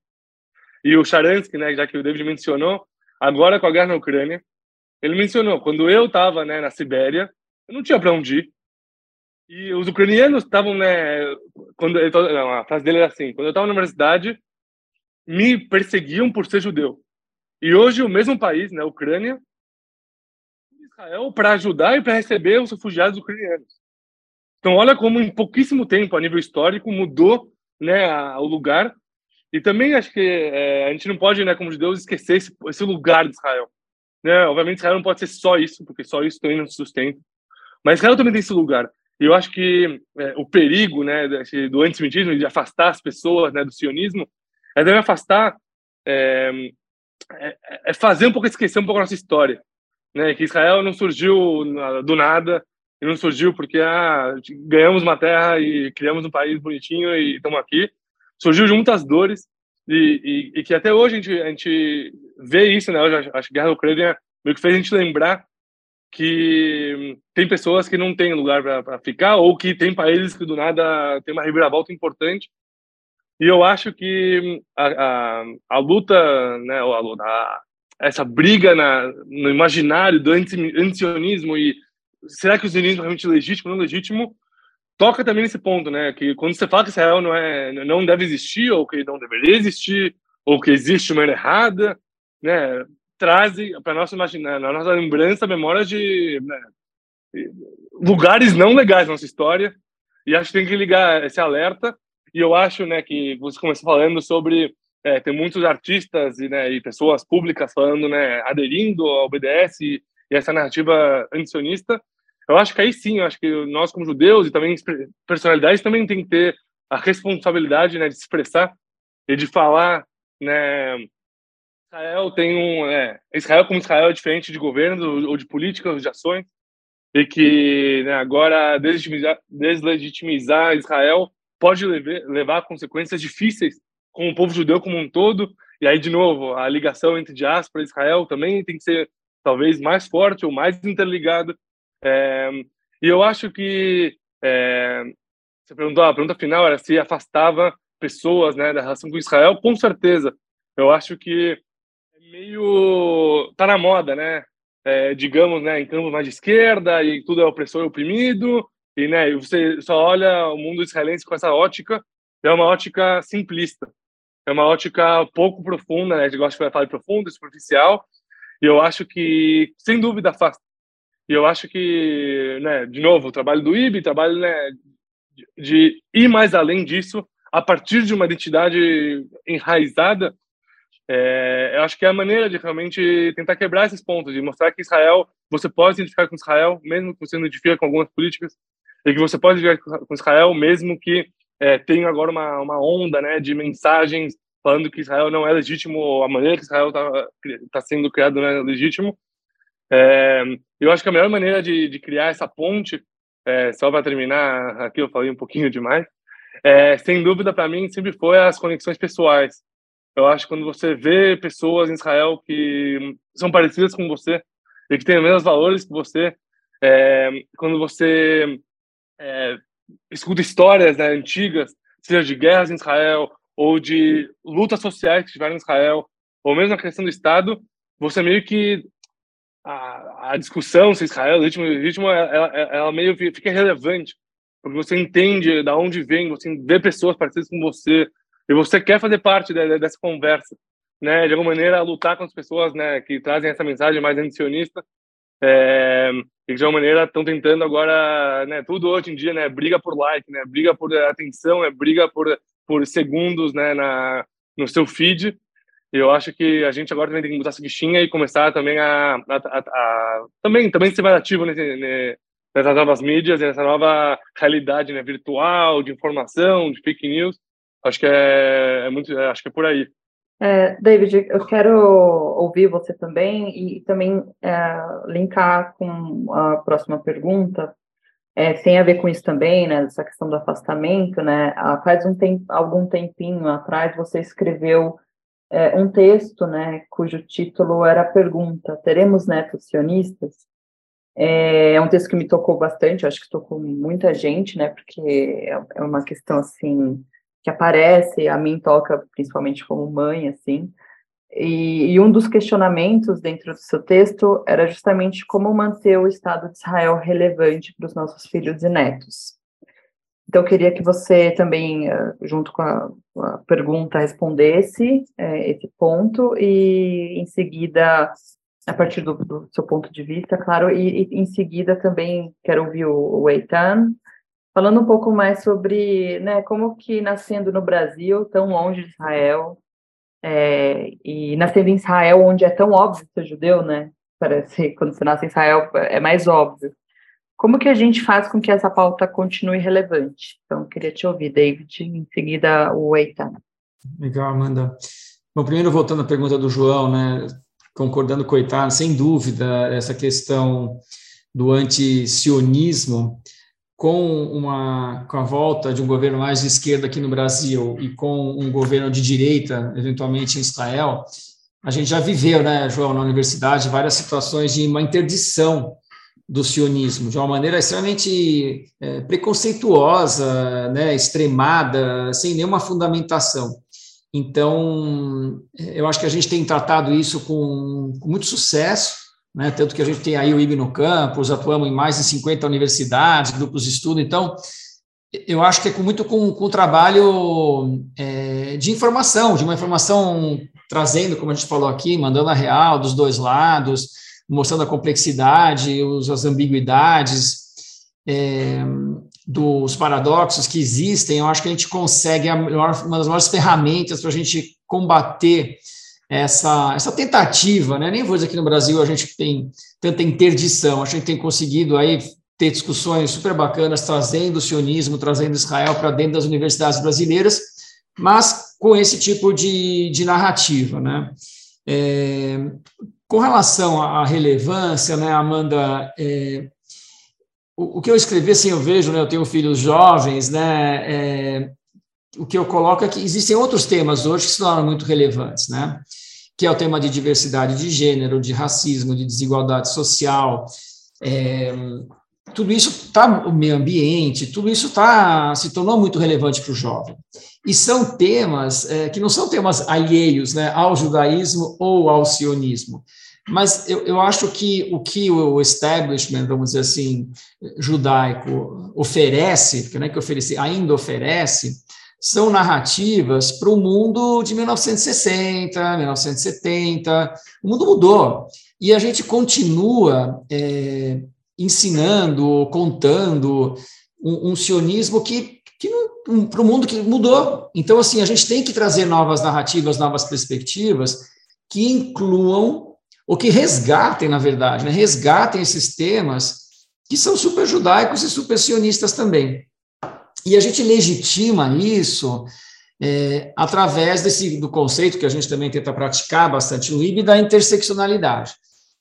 E o Sharansky, né, já que o David mencionou, agora com a guerra na Ucrânia, ele mencionou quando eu estava né, na Sibéria, eu não tinha para onde ir. E os ucranianos estavam, né? Quando não, a frase dele era assim: quando eu estava na universidade, me perseguiam por ser judeu. E hoje o mesmo país, né, a Ucrânia, Israel para ajudar e para receber os refugiados ucranianos. Então olha como em pouquíssimo tempo, a nível histórico, mudou né, o lugar. E também acho que é, a gente não pode, né, como judeus, esquecer esse, esse lugar de Israel. Né? Obviamente, Israel não pode ser só isso, porque só isso também não se sustenta. Mas Israel também tem esse lugar. E eu acho que é, o perigo né, do antissemitismo, de afastar as pessoas né, do sionismo, é também afastar, é, é, é, fazer um pouco esquecer um pouco a nossa história. Né? Que Israel não surgiu do nada, e não surgiu porque ah, ganhamos uma terra e criamos um país bonitinho e estamos aqui. Surgiu de muitas dores e, e, e, que até hoje a gente, a gente vê isso, né? Acho que a Guerra da Ucrânia meio que fez a gente lembrar que tem pessoas que não têm lugar para ficar ou que tem países que do nada tem uma reviravolta importante. E eu acho que a, a, a luta, né, a, a, essa briga na, no imaginário do antisionismo e será que o sionismo é realmente legítimo ou não legítimo, toca também nesse ponto, né, que quando você fala que Israel não é não deve existir ou que não deveria existir ou que existe uma errada, né, trazem para nossa na nossa lembrança, memórias de né, lugares não legais na nossa história. E acho que tem que ligar esse alerta. E eu acho, né, que você começou falando sobre é, tem muitos artistas e, né, e pessoas públicas falando, né, aderindo ao BDS e, e essa narrativa antisionista. Eu acho que aí sim, eu acho que nós como judeus e também personalidades também tem que ter a responsabilidade, né, de se expressar e de falar, né, Israel tem um. É, Israel, como Israel, é diferente de governo ou de políticas de ações, e que né, agora deslegitimizar, deslegitimizar Israel pode levar a consequências difíceis com o povo judeu como um todo. E aí, de novo, a ligação entre diáspora e Israel também tem que ser talvez mais forte ou mais interligada. É, e eu acho que é, você perguntou, a pergunta final era se afastava pessoas né, da relação com Israel. Com certeza. Eu acho que meio tá na moda, né? É, digamos, né, em campos mais de esquerda e tudo é opressor e oprimido e né, você só olha o mundo israelense com essa ótica, é uma ótica simplista, é uma ótica pouco profunda, né? Gente gosta de falar de profundo, superficial, e eu acho que sem dúvida afasta. E eu acho que, né, de novo, o trabalho do IB, trabalho né, de ir mais além disso, a partir de uma identidade enraizada é, eu acho que é a maneira de realmente tentar quebrar esses pontos, de mostrar que Israel, você pode se identificar com Israel, mesmo que você não identifique com algumas políticas, e que você pode identificar com Israel, mesmo que é, tenha agora uma, uma onda né, de mensagens falando que Israel não é legítimo, a maneira que Israel está tá sendo criado não é legítimo. É, eu acho que a melhor maneira de, de criar essa ponte, é, só para terminar, aqui eu falei um pouquinho demais, é, sem dúvida para mim sempre foi as conexões pessoais. Eu acho que quando você vê pessoas em Israel que são parecidas com você e que têm os mesmos valores que você, é, quando você é, escuta histórias né, antigas, seja de guerras em Israel ou de lutas sociais que tiveram em Israel, ou mesmo a questão do Estado, você meio que a, a discussão se Israel é legítimo, legítimo ela, ela meio fica relevante, porque você entende da onde vem, você vê pessoas parecidas com você, e você quer fazer parte de, dessa conversa, né? De alguma maneira lutar com as pessoas, né? Que trazem essa mensagem mais antisionista é, e de alguma maneira estão tentando agora, né? Tudo hoje em dia, né? Briga por like, né? Briga por atenção, é briga por por segundos, né? Na no seu feed. Eu acho que a gente agora também tem que mudar essa bichinha e começar também a, a, a, a também também ser mais ativo nesse, nessas novas mídias, nessa nova realidade né, virtual, de informação, de fake news, Acho que é, é muito, é, acho que é por aí. É, David, eu quero ouvir você também e também é, linkar com a próxima pergunta. É, tem a ver com isso também, né? Essa questão do afastamento, né? Faz um tempo, algum tempinho atrás você escreveu é, um texto, né? Cujo título era a pergunta: teremos netos sionistas? É, é um texto que me tocou bastante. Acho que tocou muita gente, né? Porque é, é uma questão assim que aparece, a mim toca principalmente como mãe, assim, e, e, um dos questionamentos dentro do seu texto era justamente como manter o Estado de Israel relevante para os nossos filhos e netos. Então, eu queria que você também, eh, junto com a, a pergunta, respondesse é, esse ponto e, em seguida, a partir do, do seu ponto de vista, claro, e, e, em seguida também quero ouvir o, o Eitan Falando um pouco mais sobre né, como que nascendo no Brasil, tão longe de Israel, é, e nascendo em Israel, onde é tão óbvio ser judeu, né? Parece quando você nasce em Israel é mais óbvio. Como que a gente faz com que essa pauta continue relevante? Então, queria te ouvir, David, em seguida o Eitan. Legal, Amanda. Bom, primeiro voltando à pergunta do João, né, concordando com o Eitan, sem dúvida, essa questão do anti-sionismo, com, uma, com a volta de um governo mais de esquerda aqui no Brasil e com um governo de direita, eventualmente em Israel, a gente já viveu, né, João, na universidade, várias situações de uma interdição do sionismo, de uma maneira extremamente é, preconceituosa, né, extremada, sem nenhuma fundamentação. Então, eu acho que a gente tem tratado isso com, com muito sucesso, né, tanto que a gente tem aí o IB no campus, atuamos em mais de 50 universidades, grupos de estudo, então, eu acho que é com, muito com, com trabalho é, de informação, de uma informação trazendo, como a gente falou aqui, mandando a real dos dois lados, mostrando a complexidade, as ambiguidades, é, dos paradoxos que existem, eu acho que a gente consegue uma das maiores ferramentas para a gente combater essa, essa tentativa, né? nem vou dizer que no Brasil a gente tem tanta interdição, a gente tem conseguido aí ter discussões super bacanas, trazendo o sionismo, trazendo Israel para dentro das universidades brasileiras, mas com esse tipo de, de narrativa. Né? É, com relação à relevância, né, Amanda, é, o, o, que eu escrevi, assim, eu vejo, né, eu tenho filhos jovens, né, é, o que eu coloco é que existem outros temas hoje que se tornam muito relevantes, né, que é o tema de diversidade de gênero, de racismo, de desigualdade social, é, tudo isso está o meio ambiente, tudo isso tá se tornou muito relevante para o jovem. E são temas é, que não são temas alheios né, ao judaísmo ou ao sionismo. Mas eu, eu acho que o que o establishment, vamos dizer assim, judaico oferece, não é que oferece, ainda oferece, são narrativas para o mundo de 1960, 1970. O mundo mudou. E a gente continua é, ensinando, contando um, um sionismo que, que para o mundo que mudou. Então, assim, a gente tem que trazer novas narrativas, novas perspectivas que incluam, ou que resgatem, na verdade, né? resgatem esses temas que são super judaicos e super sionistas também. E a gente legitima isso é, através desse, do conceito que a gente também tenta praticar bastante no IB, da interseccionalidade.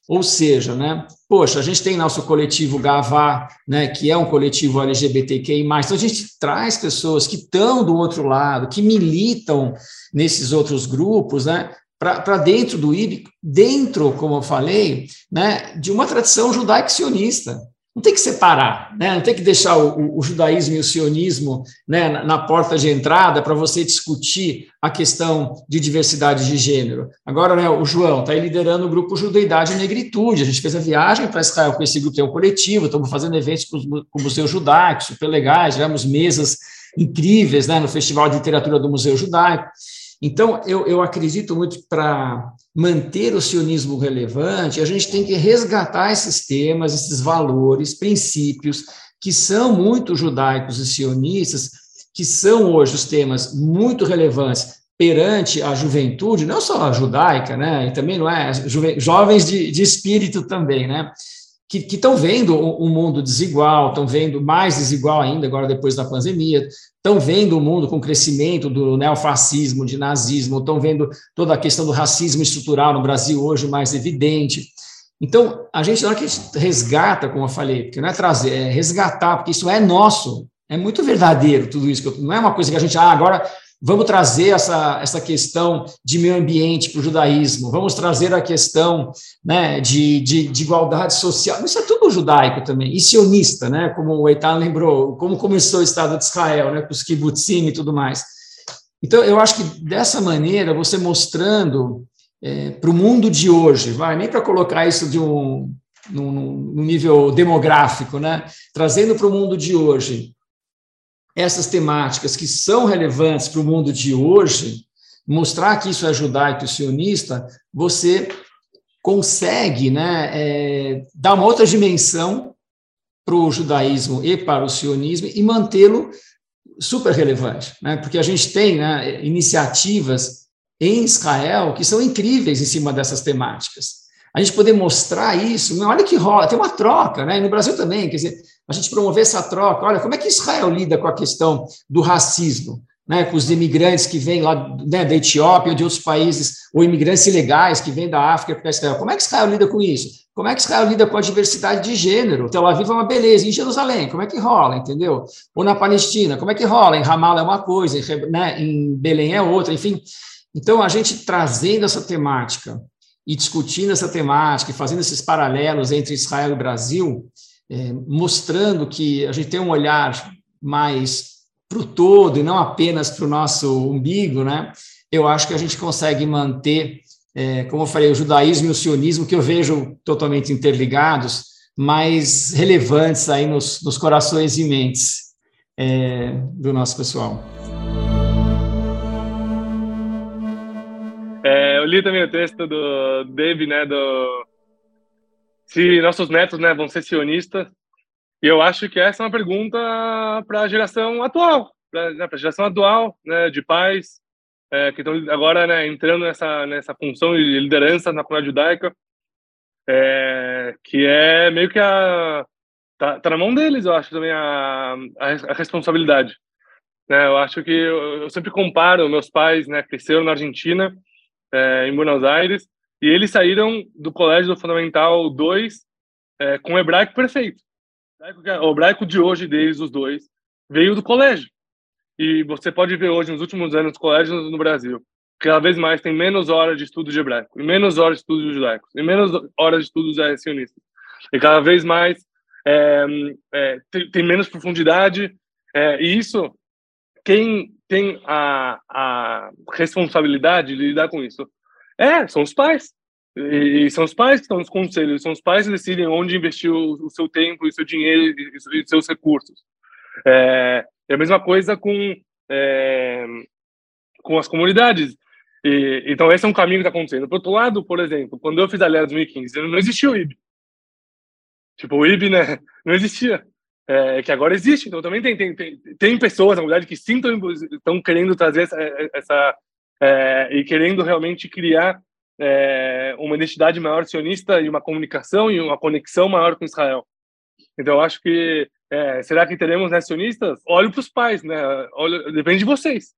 Ou seja, né, poxa, a gente tem nosso coletivo Gavá, né, que é um coletivo LGBTQI+, então a gente traz pessoas que estão do outro lado, que militam nesses outros grupos, né, para dentro do IB, dentro, como eu falei, né, de uma tradição judaico-sionista, não tem que separar, né? não tem que deixar o, o judaísmo e o sionismo né, na, na porta de entrada para você discutir a questão de diversidade de gênero. Agora, né, o João está liderando o grupo Judeidade e Negritude. A gente fez a viagem para Israel com esse grupo, tem um coletivo, estamos fazendo eventos com, com o Museu Judaico, super legais, tivemos mesas incríveis né, no Festival de Literatura do Museu Judaico. Então, eu, eu acredito muito para manter o sionismo relevante, a gente tem que resgatar esses temas, esses valores, princípios, que são muito judaicos e sionistas, que são hoje os temas muito relevantes perante a juventude, não só a judaica, né, e também não é, jovens de, de espírito também, né, que estão vendo um mundo desigual, estão vendo mais desigual ainda agora depois da pandemia, estão vendo o mundo com crescimento do neofascismo, de nazismo, estão vendo toda a questão do racismo estrutural no Brasil hoje mais evidente. Então, a gente, na hora que a gente resgata, como eu falei, porque não é trazer, é resgatar, porque isso é nosso, é muito verdadeiro tudo isso, não é uma coisa que a gente, ah, agora Vamos trazer essa, essa questão de meio ambiente para o judaísmo, vamos trazer a questão né, de, de, de, igualdade social. Isso é tudo judaico também, e sionista, né, como o Eitan lembrou, como começou o Estado de Israel, né, com os kibbutzim e tudo mais. Então, eu acho que dessa maneira, você mostrando é, para o mundo de hoje, vai, nem para colocar isso de um, no nível demográfico, né, trazendo para o mundo de hoje essas temáticas que são relevantes para o mundo de hoje, mostrar que isso é judaico e sionista, você consegue né, é, dar uma outra dimensão para o judaísmo e para o sionismo e mantê-lo super relevante, né? porque a gente tem né, iniciativas em Israel que são incríveis em cima dessas temáticas. A gente poder mostrar isso, olha que rola, tem uma troca, né? E no Brasil também, quer dizer, a gente promover essa troca. Olha, como é que Israel lida com a questão do racismo? Né, com os imigrantes que vêm lá né, da Etiópia ou de outros países, ou imigrantes ilegais que vêm da África para Israel. Como é que Israel lida com isso? Como é que Israel lida com a diversidade de gênero? Tel Aviv é uma beleza, em Jerusalém, como é que rola, entendeu? Ou na Palestina, como é que rola? Em Ramallah é uma coisa, em, né, em Belém é outra, enfim. Então, a gente trazendo essa temática e discutindo essa temática e fazendo esses paralelos entre Israel e Brasil, é, mostrando que a gente tem um olhar mais para o todo e não apenas para o nosso umbigo, né? Eu acho que a gente consegue manter, é, como eu falei, o judaísmo e o sionismo, que eu vejo totalmente interligados, mais relevantes aí nos, nos corações e mentes é, do nosso pessoal. É, eu li também o texto do Dave, né, do se nossos netos, né, vão ser sionistas. E eu acho que essa é uma pergunta para a geração atual, para né, a geração atual, né, de pais é, que estão agora né, entrando nessa nessa função de liderança na comunidade judaica, é, que é meio que a tá, tá, na mão deles, eu acho também a, a, a responsabilidade. Né, eu acho que eu, eu, sempre comparo meus pais, né, cresceram na Argentina, é, em Buenos Aires, e eles saíram do colégio do Fundamental 2 é, com o hebraico perfeito. O hebraico de hoje deles, os dois, veio do colégio. E você pode ver hoje, nos últimos anos, os colégios no Brasil, cada vez mais tem menos horas de estudo de hebraico, e menos horas de estudo de judaico, e menos horas de estudo de sionistas. E cada vez mais é, é, tem, tem, menos profundidade. É, e isso, quem tem a, a responsabilidade de lidar com isso é, são os pais. E, são os pais que estão nos conselhos, são os pais que decidem onde investir o, o seu tempo, o seu dinheiro e, e seus recursos. É, é, a mesma coisa com, é, com as comunidades. E, então, esse é um caminho que está acontecendo. Por outro lado, por exemplo, quando eu fiz a Lei 2015, não existia o IB. Tipo, o IB né, não existia. É, que agora existe. Então, também tem, tem, tem, tem pessoas, na verdade, que sim estão querendo trazer essa, essa é, e querendo realmente criar é, uma identidade maior sionista e uma comunicação e uma conexão maior com Israel. Então, eu acho que é, será que teremos né, sionistas? Olhe para os pais, né? Olha, depende de vocês.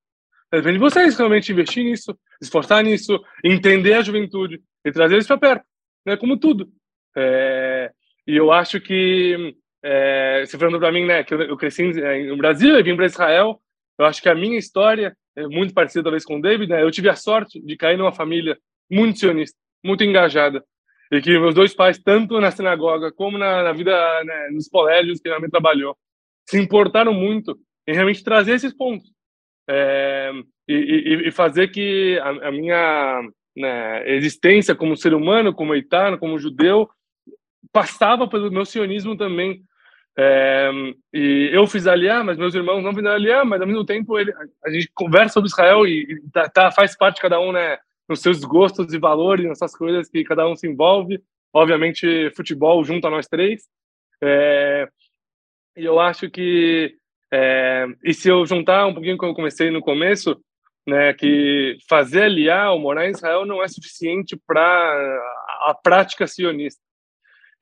Depende de vocês realmente investir nisso, esforçar nisso, entender a juventude e trazer isso para perto, né? Como tudo. É, e eu acho que, é, se falando para mim, né, que eu, eu cresci no Brasil e vim para Israel, eu acho que a minha história é muito parecida talvez com o David, né? Eu tive a sorte de cair numa família muito sionista, muito engajada. E que meus dois pais, tanto na sinagoga como na, na vida, né, nos colégios que minha mãe trabalhou, se importaram muito em realmente trazer esses pontos. É, e, e, e, fazer que a, a minha né, existência como ser humano, como eitano, como judeu, passava pelo meu sionismo também. É, e eu fiz aliá, mas meus irmãos não fizeram aliá, mas ao mesmo tempo ele, a gente conversa sobre Israel e, e tá, tá, faz parte cada um, né? nos seus gostos e valores, nessas coisas que cada um se envolve. Obviamente, futebol junto a nós três. É, e eu acho que, é, e se eu juntar um pouquinho que eu comecei no começo, né, que fazer aliar ou morar em Israel não é suficiente para a prática sionista.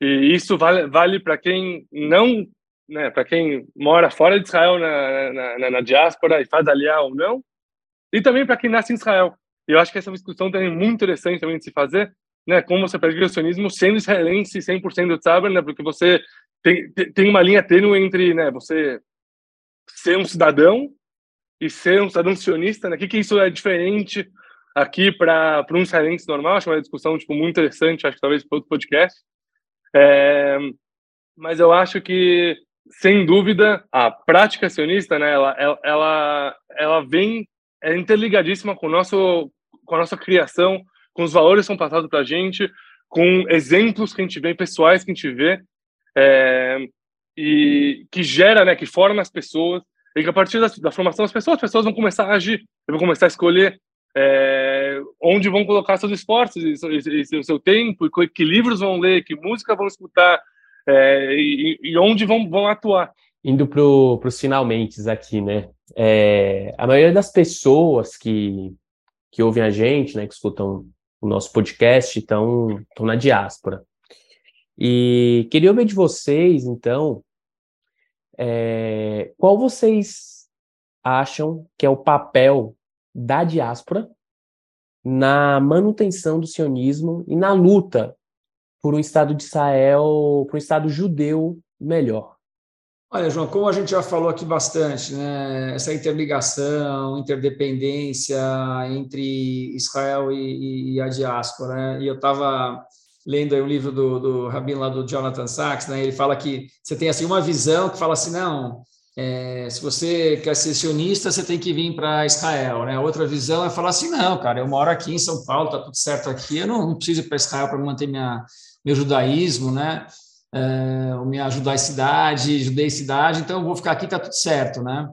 E isso vale, vale para quem não, né, para quem mora fora de Israel na, na, na, na diáspora e faz aliar ou não, e também para quem nasce em Israel. E eu acho que essa é discussão também muito interessante também de se fazer, né? Como você pratica o sionismo sendo israelense 100% do Tzaber, né? Porque você tem, tem uma linha tênue entre, né? Você ser um cidadão e ser um cidadão sionista, né? Que, que isso é diferente aqui para um israelense normal? Acho uma discussão tipo muito interessante, acho que talvez para outro podcast. É, mas eu acho que sem dúvida a prática sionista, né? Ela ela ela, vem é interligadíssima com nosso com a nossa criação, com os valores que são passados para a gente, com exemplos que a gente vê, pessoais que a gente vê, é, e que gera, né, que forma as pessoas, e que a partir da, da, formação das pessoas, as pessoas vão começar a agir, vão começar a escolher é, onde vão colocar seus esforços, e, o seu tempo, e que livros vão ler, que música vão escutar, é, e, e, onde vão, vão atuar. Indo para os finalmente aqui, né? É, a maioria das pessoas que, que ouvem a gente, né, que escutam o nosso podcast, estão na diáspora. E queria ouvir de vocês, então, é, qual vocês acham que é o papel da diáspora na manutenção do sionismo e na luta por um Estado de Israel, por um Estado judeu melhor? Olha, João, como a gente já falou aqui bastante, né, essa interligação, interdependência entre Israel e, e a diáspora, né, e eu estava lendo aí um livro do, do Rabino lá do Jonathan Sachs, né, ele fala que você tem assim uma visão que fala assim, não, é, se você quer ser sionista, você tem que vir para Israel, né? Outra visão é falar assim, não, cara, eu moro aqui em São Paulo, tá tudo certo aqui, eu não, não preciso ir para Israel para manter minha, meu judaísmo, né? É, minha judaicidade, judeicidade, então eu vou ficar aqui, tá tudo certo, né?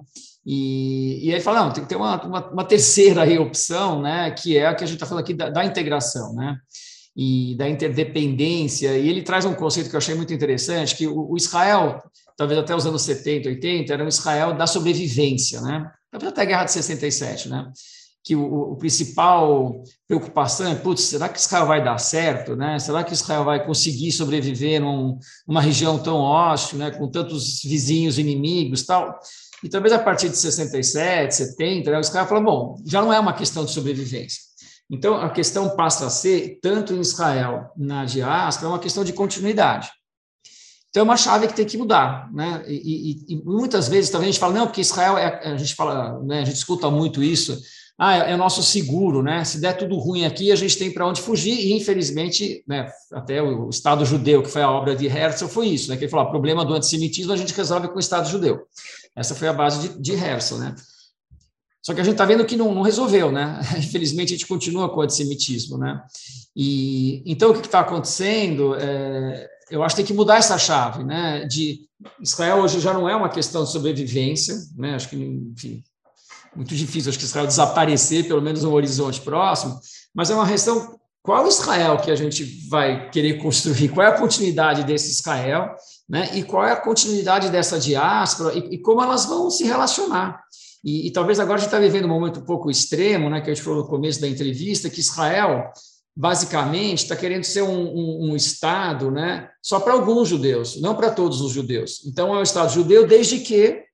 E, e aí fala, não, tem que ter uma, uma, uma terceira aí opção, né? Que é a que a gente está falando aqui da, da integração, né? e da interdependência, e ele traz um conceito que eu achei muito interessante, que o, Israel, talvez até os anos 70, 80, era um Israel da sobrevivência, né? Talvez até a Guerra de 67, né? Que o, o principal preocupação é, putz, será que Israel vai dar certo, né? Será que Israel vai conseguir sobreviver num, numa região tão hostil, né? Com tantos vizinhos inimigos tal? E talvez a partir de 67, 70, né, os caras bom, já não é uma questão de sobrevivência então, a questão passa a ser, tanto em Israel, na diáspora, é uma questão de continuidade. Então, é uma chave que tem que mudar, né? E, e, e muitas vezes também a gente fala, não, porque Israel, é, a gente fala, né, a gente escuta muito isso, ah, é, é nosso seguro, né? Se der tudo ruim aqui, a gente tem para onde fugir, e infelizmente, né, até o Estado judeu, que foi a obra de Herzl, foi isso, né? Que ele falou, o problema do antissemitismo a gente resolve com o Estado judeu. Essa foi a base de, de Herzl, né? Só que a gente está vendo que não, não, resolveu, né? Infelizmente, a gente continua com o antissemitismo, né? E, então, o que está acontecendo? É, eu acho que tem que mudar essa chave, né? De Israel hoje já não é uma questão de sobrevivência, né? Acho que, enfim, muito difícil, acho que Israel desaparecer, pelo menos no horizonte próximo, mas é uma questão qual Israel que a gente vai querer construir, qual é a continuidade desse Israel, né? E qual é a continuidade dessa diáspora e, e como elas vão se relacionar. E, e, talvez agora a gente está vivendo um momento um pouco extremo, né, que a gente falou no começo da entrevista, que Israel, basicamente, está querendo ser um, um, um Estado né, só para alguns judeus, não para todos os judeus. Então, é um Estado judeu desde que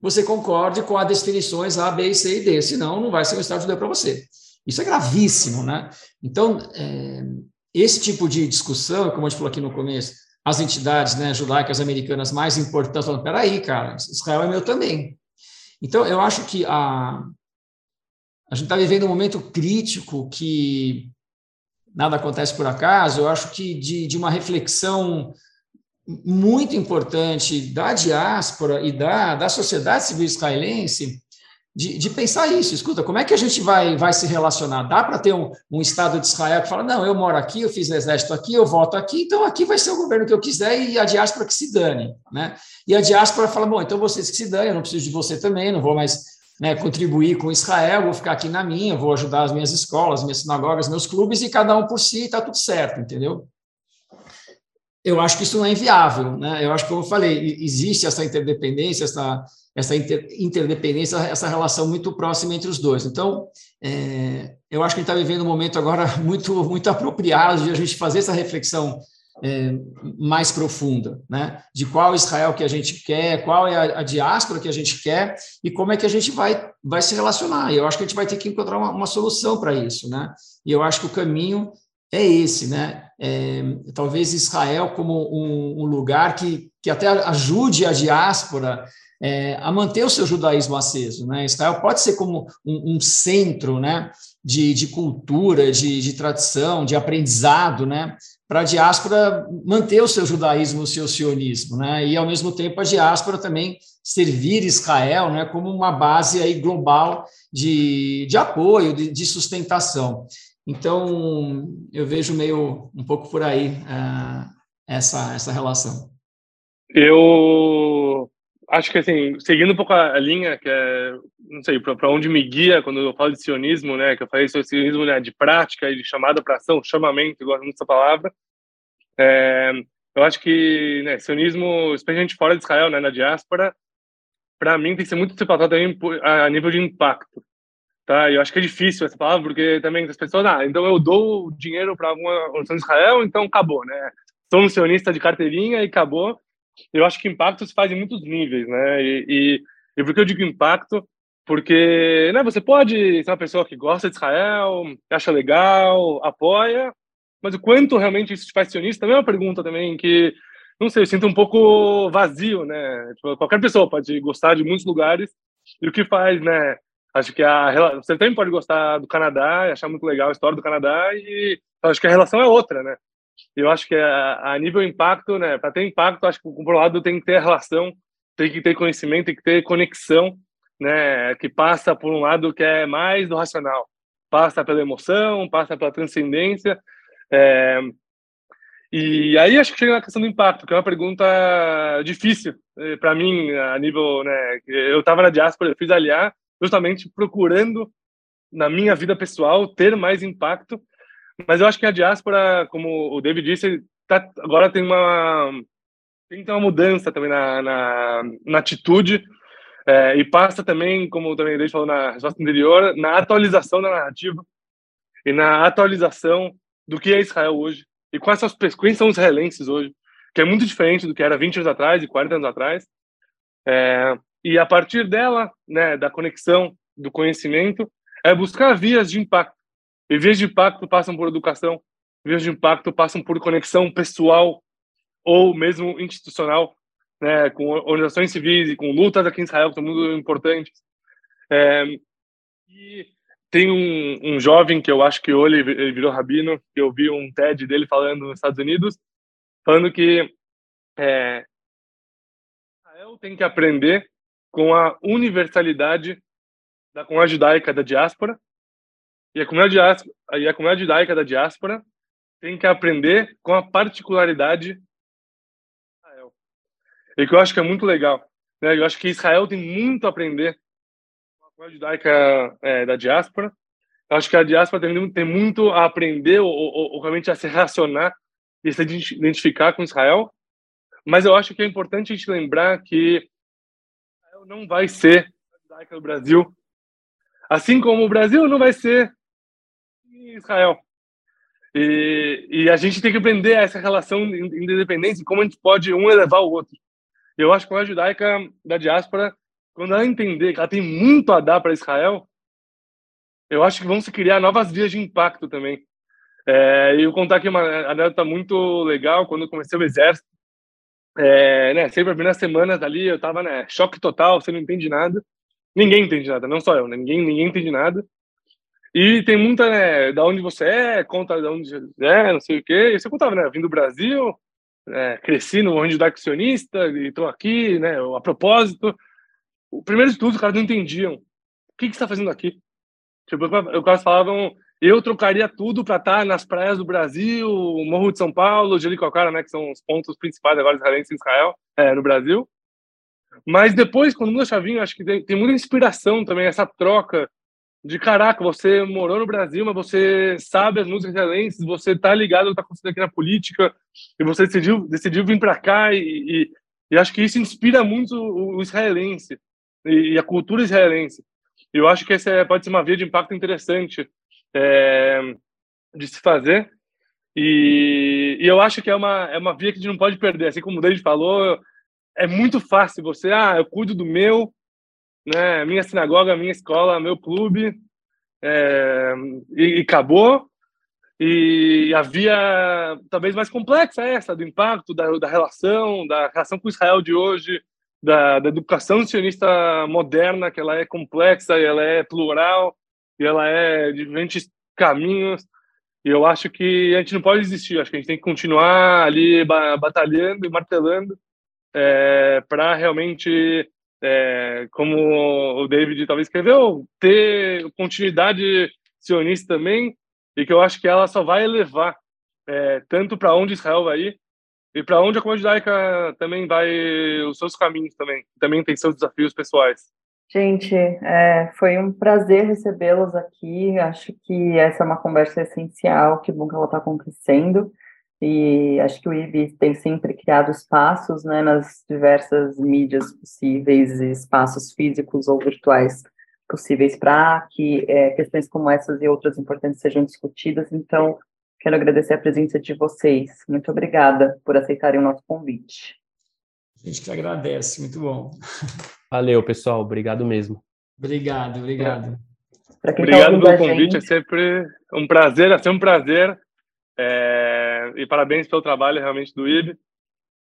você concorde com as definições A, B, C e D, senão não vai ser um Estado judeu para você. Isso é gravíssimo, né? Então, é, esse tipo de discussão, como a gente falou aqui no começo, as entidades né, judaicas americanas mais importantes falam, peraí, cara, Israel é meu também. Então, eu acho que a, a gente está vivendo um momento crítico que nada acontece por acaso, eu acho que de, de uma reflexão muito importante da diáspora e da, da sociedade civil israelense de, de, pensar isso. Escuta, como é que a gente vai, vai se relacionar? Dá para ter um, um, Estado de Israel que fala: não, eu moro aqui, eu fiz exército aqui, eu voto aqui, então aqui vai ser o governo que eu quiser e a diáspora que se dane. Né? E a diáspora fala: bom, então vocês que se dane, eu não preciso de você também, não vou mais né, contribuir com Israel, vou ficar aqui na minha, vou ajudar as minhas escolas, minhas sinagogas, meus clubes e cada um por si, está tudo certo, entendeu? Eu acho que isso não é inviável, né? Eu acho que, como eu falei, existe essa interdependência, essa essa inter, interdependência, essa relação muito próxima entre os dois. Então, é, eu acho que a gente está vivendo um momento agora muito, muito apropriado de a gente fazer essa reflexão é, mais profunda, né? De qual Israel que a gente quer, qual é a, a, diáspora que a gente quer e como é que a gente vai, vai se relacionar. E eu acho que a gente vai ter que encontrar uma, uma solução para isso, né? E eu acho que o caminho é esse, né? É, talvez Israel como um, um lugar que, que até ajude a diáspora é, a manter o seu judaísmo aceso. Né? Israel pode ser como um, um centro né, de, de cultura, de, de, tradição, de aprendizado, né, para a diáspora manter o seu judaísmo, o seu sionismo, né, e ao mesmo tempo a diáspora também servir Israel né, como uma base aí global de, de apoio, de, de sustentação. Então, eu vejo meio um pouco por aí uh, essa, essa relação. Eu acho que assim, seguindo um pouco a, linha que é, não sei, para onde me guia quando eu falo de sionismo, né, que eu falei sobre sionismo né, de prática e de chamada para ação, chamamento, eu gosto muito dessa palavra. É, eu acho que né, sionismo, especialmente fora de Israel, né, na diáspora, para mim tem que ser muito tratado também a nível de impacto. Tá? Eu acho que é difícil essa palavra, porque também as pessoas, ah, então eu dou dinheiro para alguma organização de Israel, então acabou, né? Sou um sionista de carteirinha e acabou. Eu acho que impacto se faz em muitos níveis, né? E, e, e por que eu digo impacto? Porque né, você pode ser uma pessoa que gosta de Israel, acha legal, apoia, mas o quanto realmente isso te faz sionista também é uma pergunta também que, não sei, eu sinto um pouco vazio, né? Tipo, qualquer pessoa pode gostar de muitos lugares e o que faz, né? Acho que a você também pode gostar do Canadá e achar muito legal a história do Canadá e acho que a relação é outra, né? Eu acho que a, a nível impacto, né? Para ter impacto, acho que por um lado tem que ter relação, tem que ter conhecimento, tem que ter conexão, né? Que passa por um lado que é mais do racional, passa pela emoção, passa pela transcendência. É, e aí acho que chega na questão do impacto, que é uma pergunta difícil eh, para mim a nível, né? Eu estava na diáspora, eu fiz aliar justamente procurando na minha vida pessoal ter mais impacto. Mas eu acho que a diáspora, como o David disse, tá, agora tem uma tem que ter uma mudança também na, na, na atitude é, e passa também, como também David falou na resposta anterior, na atualização da narrativa e na atualização do que é Israel hoje e quais são, os, quais são os israelenses hoje, que é muito diferente do que era 20 anos atrás e 40 anos atrás. É, e a partir dela, né, da conexão, do conhecimento, é buscar vias de impacto. E vias de impacto passam por educação, vias de impacto passam por conexão pessoal ou mesmo institucional, né, com organizações civis e com lutas aqui em Israel que são muito importantes. É, e tem um, um, jovem que eu acho que hoje ele virou rabino, que eu vi um TED dele falando nos Estados Unidos, falando que é, Israel tem que aprender com a universalidade da comunidade judaica da diáspora e a comunidade, e a comunidade judaica da diáspora tem que aprender com a particularidade. E que eu acho que é muito legal. Né? Eu acho que Israel tem muito a aprender com a judaica é, da diáspora. Eu acho que a diáspora tem, tem muito a aprender ou, ou, ou realmente a se relacionar e se identificar com Israel. Mas eu acho que é importante a gente lembrar que não vai ser judaica do Brasil, assim como o Brasil não vai ser Israel. E, e a gente tem que aprender essa relação de independência e como a gente pode um elevar o outro. Eu acho que a judaica da diáspora, quando ela entender que ela tem muito a dar para Israel, eu acho que vão se criar novas vias de impacto também. É, eu contar aqui uma anedota muito legal, quando eu comecei o exército, é, né, sempre as primeiras semanas ali eu tava, né, choque total, você não entende nada. Ninguém entende nada, não só eu, né? Ninguém, ninguém entende nada. E tem muita, né, da onde você é, conta de onde é, não sei o quê. E você contava, né, vim do Brasil, é, cresci no range sionista e estou aqui, né, a propósito. O primeiro de tudo, os caras não entendiam. O que, está fazendo aqui? Tipo, os caras falavam, eu trocaria tudo para estar tá nas praias do Brasil, Morro de São Paulo, Jericoacoara, né, que são os pontos principais agora israelenses em Israel, é, no Brasil. Mas depois, quando muda a chavinha, acho que tem, tem, muita inspiração também, essa troca de caraca, você morou no Brasil, mas você sabe as músicas israelenses, você tá ligado tá acontecendo aqui na política, e você decidiu, decidiu vir para cá, e, e, e, acho que isso inspira muito o, o israelense e, e, a cultura israelense. Eu acho que essa é, pode ser uma via de impacto interessante é, de se fazer. E, e, eu acho que é uma, é uma via que a gente não pode perder. Assim como o David falou, é muito fácil você, ah, eu cuido do meu, né, minha sinagoga, minha escola, meu clube, é, e, e, acabou. E a via talvez mais complexa essa, do impacto, da, da relação, da relação com Israel de hoje, da, da educação sionista moderna, que ela é complexa, ela é plural, e ela é de diferentes caminhos. E eu acho que a gente não pode desistir, acho que a gente tem que continuar ali batalhando e martelando é, para realmente, é, como o David talvez escreveu, ter continuidade sionista também, e que eu acho que ela só vai elevar é, tanto para onde Israel vai ir e para onde a comunidade judaica também vai os seus caminhos também, também tem seus desafios pessoais. Gente, é, foi um prazer recebê-los aqui. Acho que essa é uma conversa essencial. Que bom que ela está acontecendo. E acho que o IB tem sempre criado espaços né, nas diversas mídias possíveis, espaços físicos ou virtuais possíveis para que é, questões como essas e outras importantes sejam discutidas. Então, quero agradecer a presença de vocês. Muito obrigada por aceitarem o nosso convite. A gente que agradece, muito bom. Valeu, pessoal. Obrigado mesmo. Obrigado, obrigado. Tá obrigado pelo convite, gente... é sempre um prazer, é sempre um prazer. É... E parabéns pelo trabalho realmente do IB.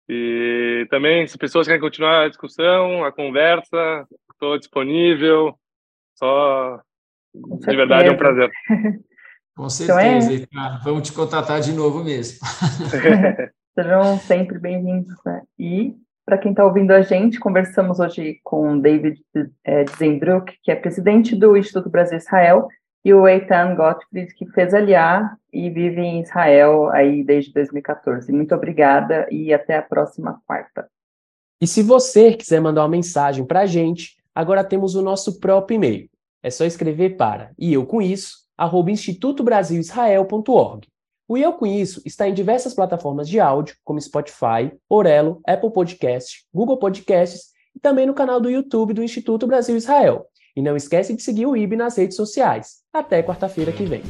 E também, se pessoas querem continuar a discussão, a conversa, estou disponível. Só de verdade é um prazer. Com certeza, então é... vamos te contratar de novo mesmo. Sejam sempre bem-vindos. Né? E para quem está ouvindo a gente, conversamos hoje com David é, que é presidente do Instituto Brasil-Israel, e o Eitan Gottfried, que fez aliar e vive em Israel aí desde 2014. Muito obrigada e até a próxima quarta. E se você quiser mandar uma mensagem para a gente, agora temos o nosso próprio e-mail. É só escrever para e eu com isso, arroba institutobrasilisrael.org. O Eu Com Isso está em diversas plataformas de áudio, como Spotify, Orelo, Apple Podcast, Google Podcasts e também no canal do YouTube do Instituto Brasil Israel. E não esquece de seguir o IB nas redes sociais. Até quarta-feira que vem.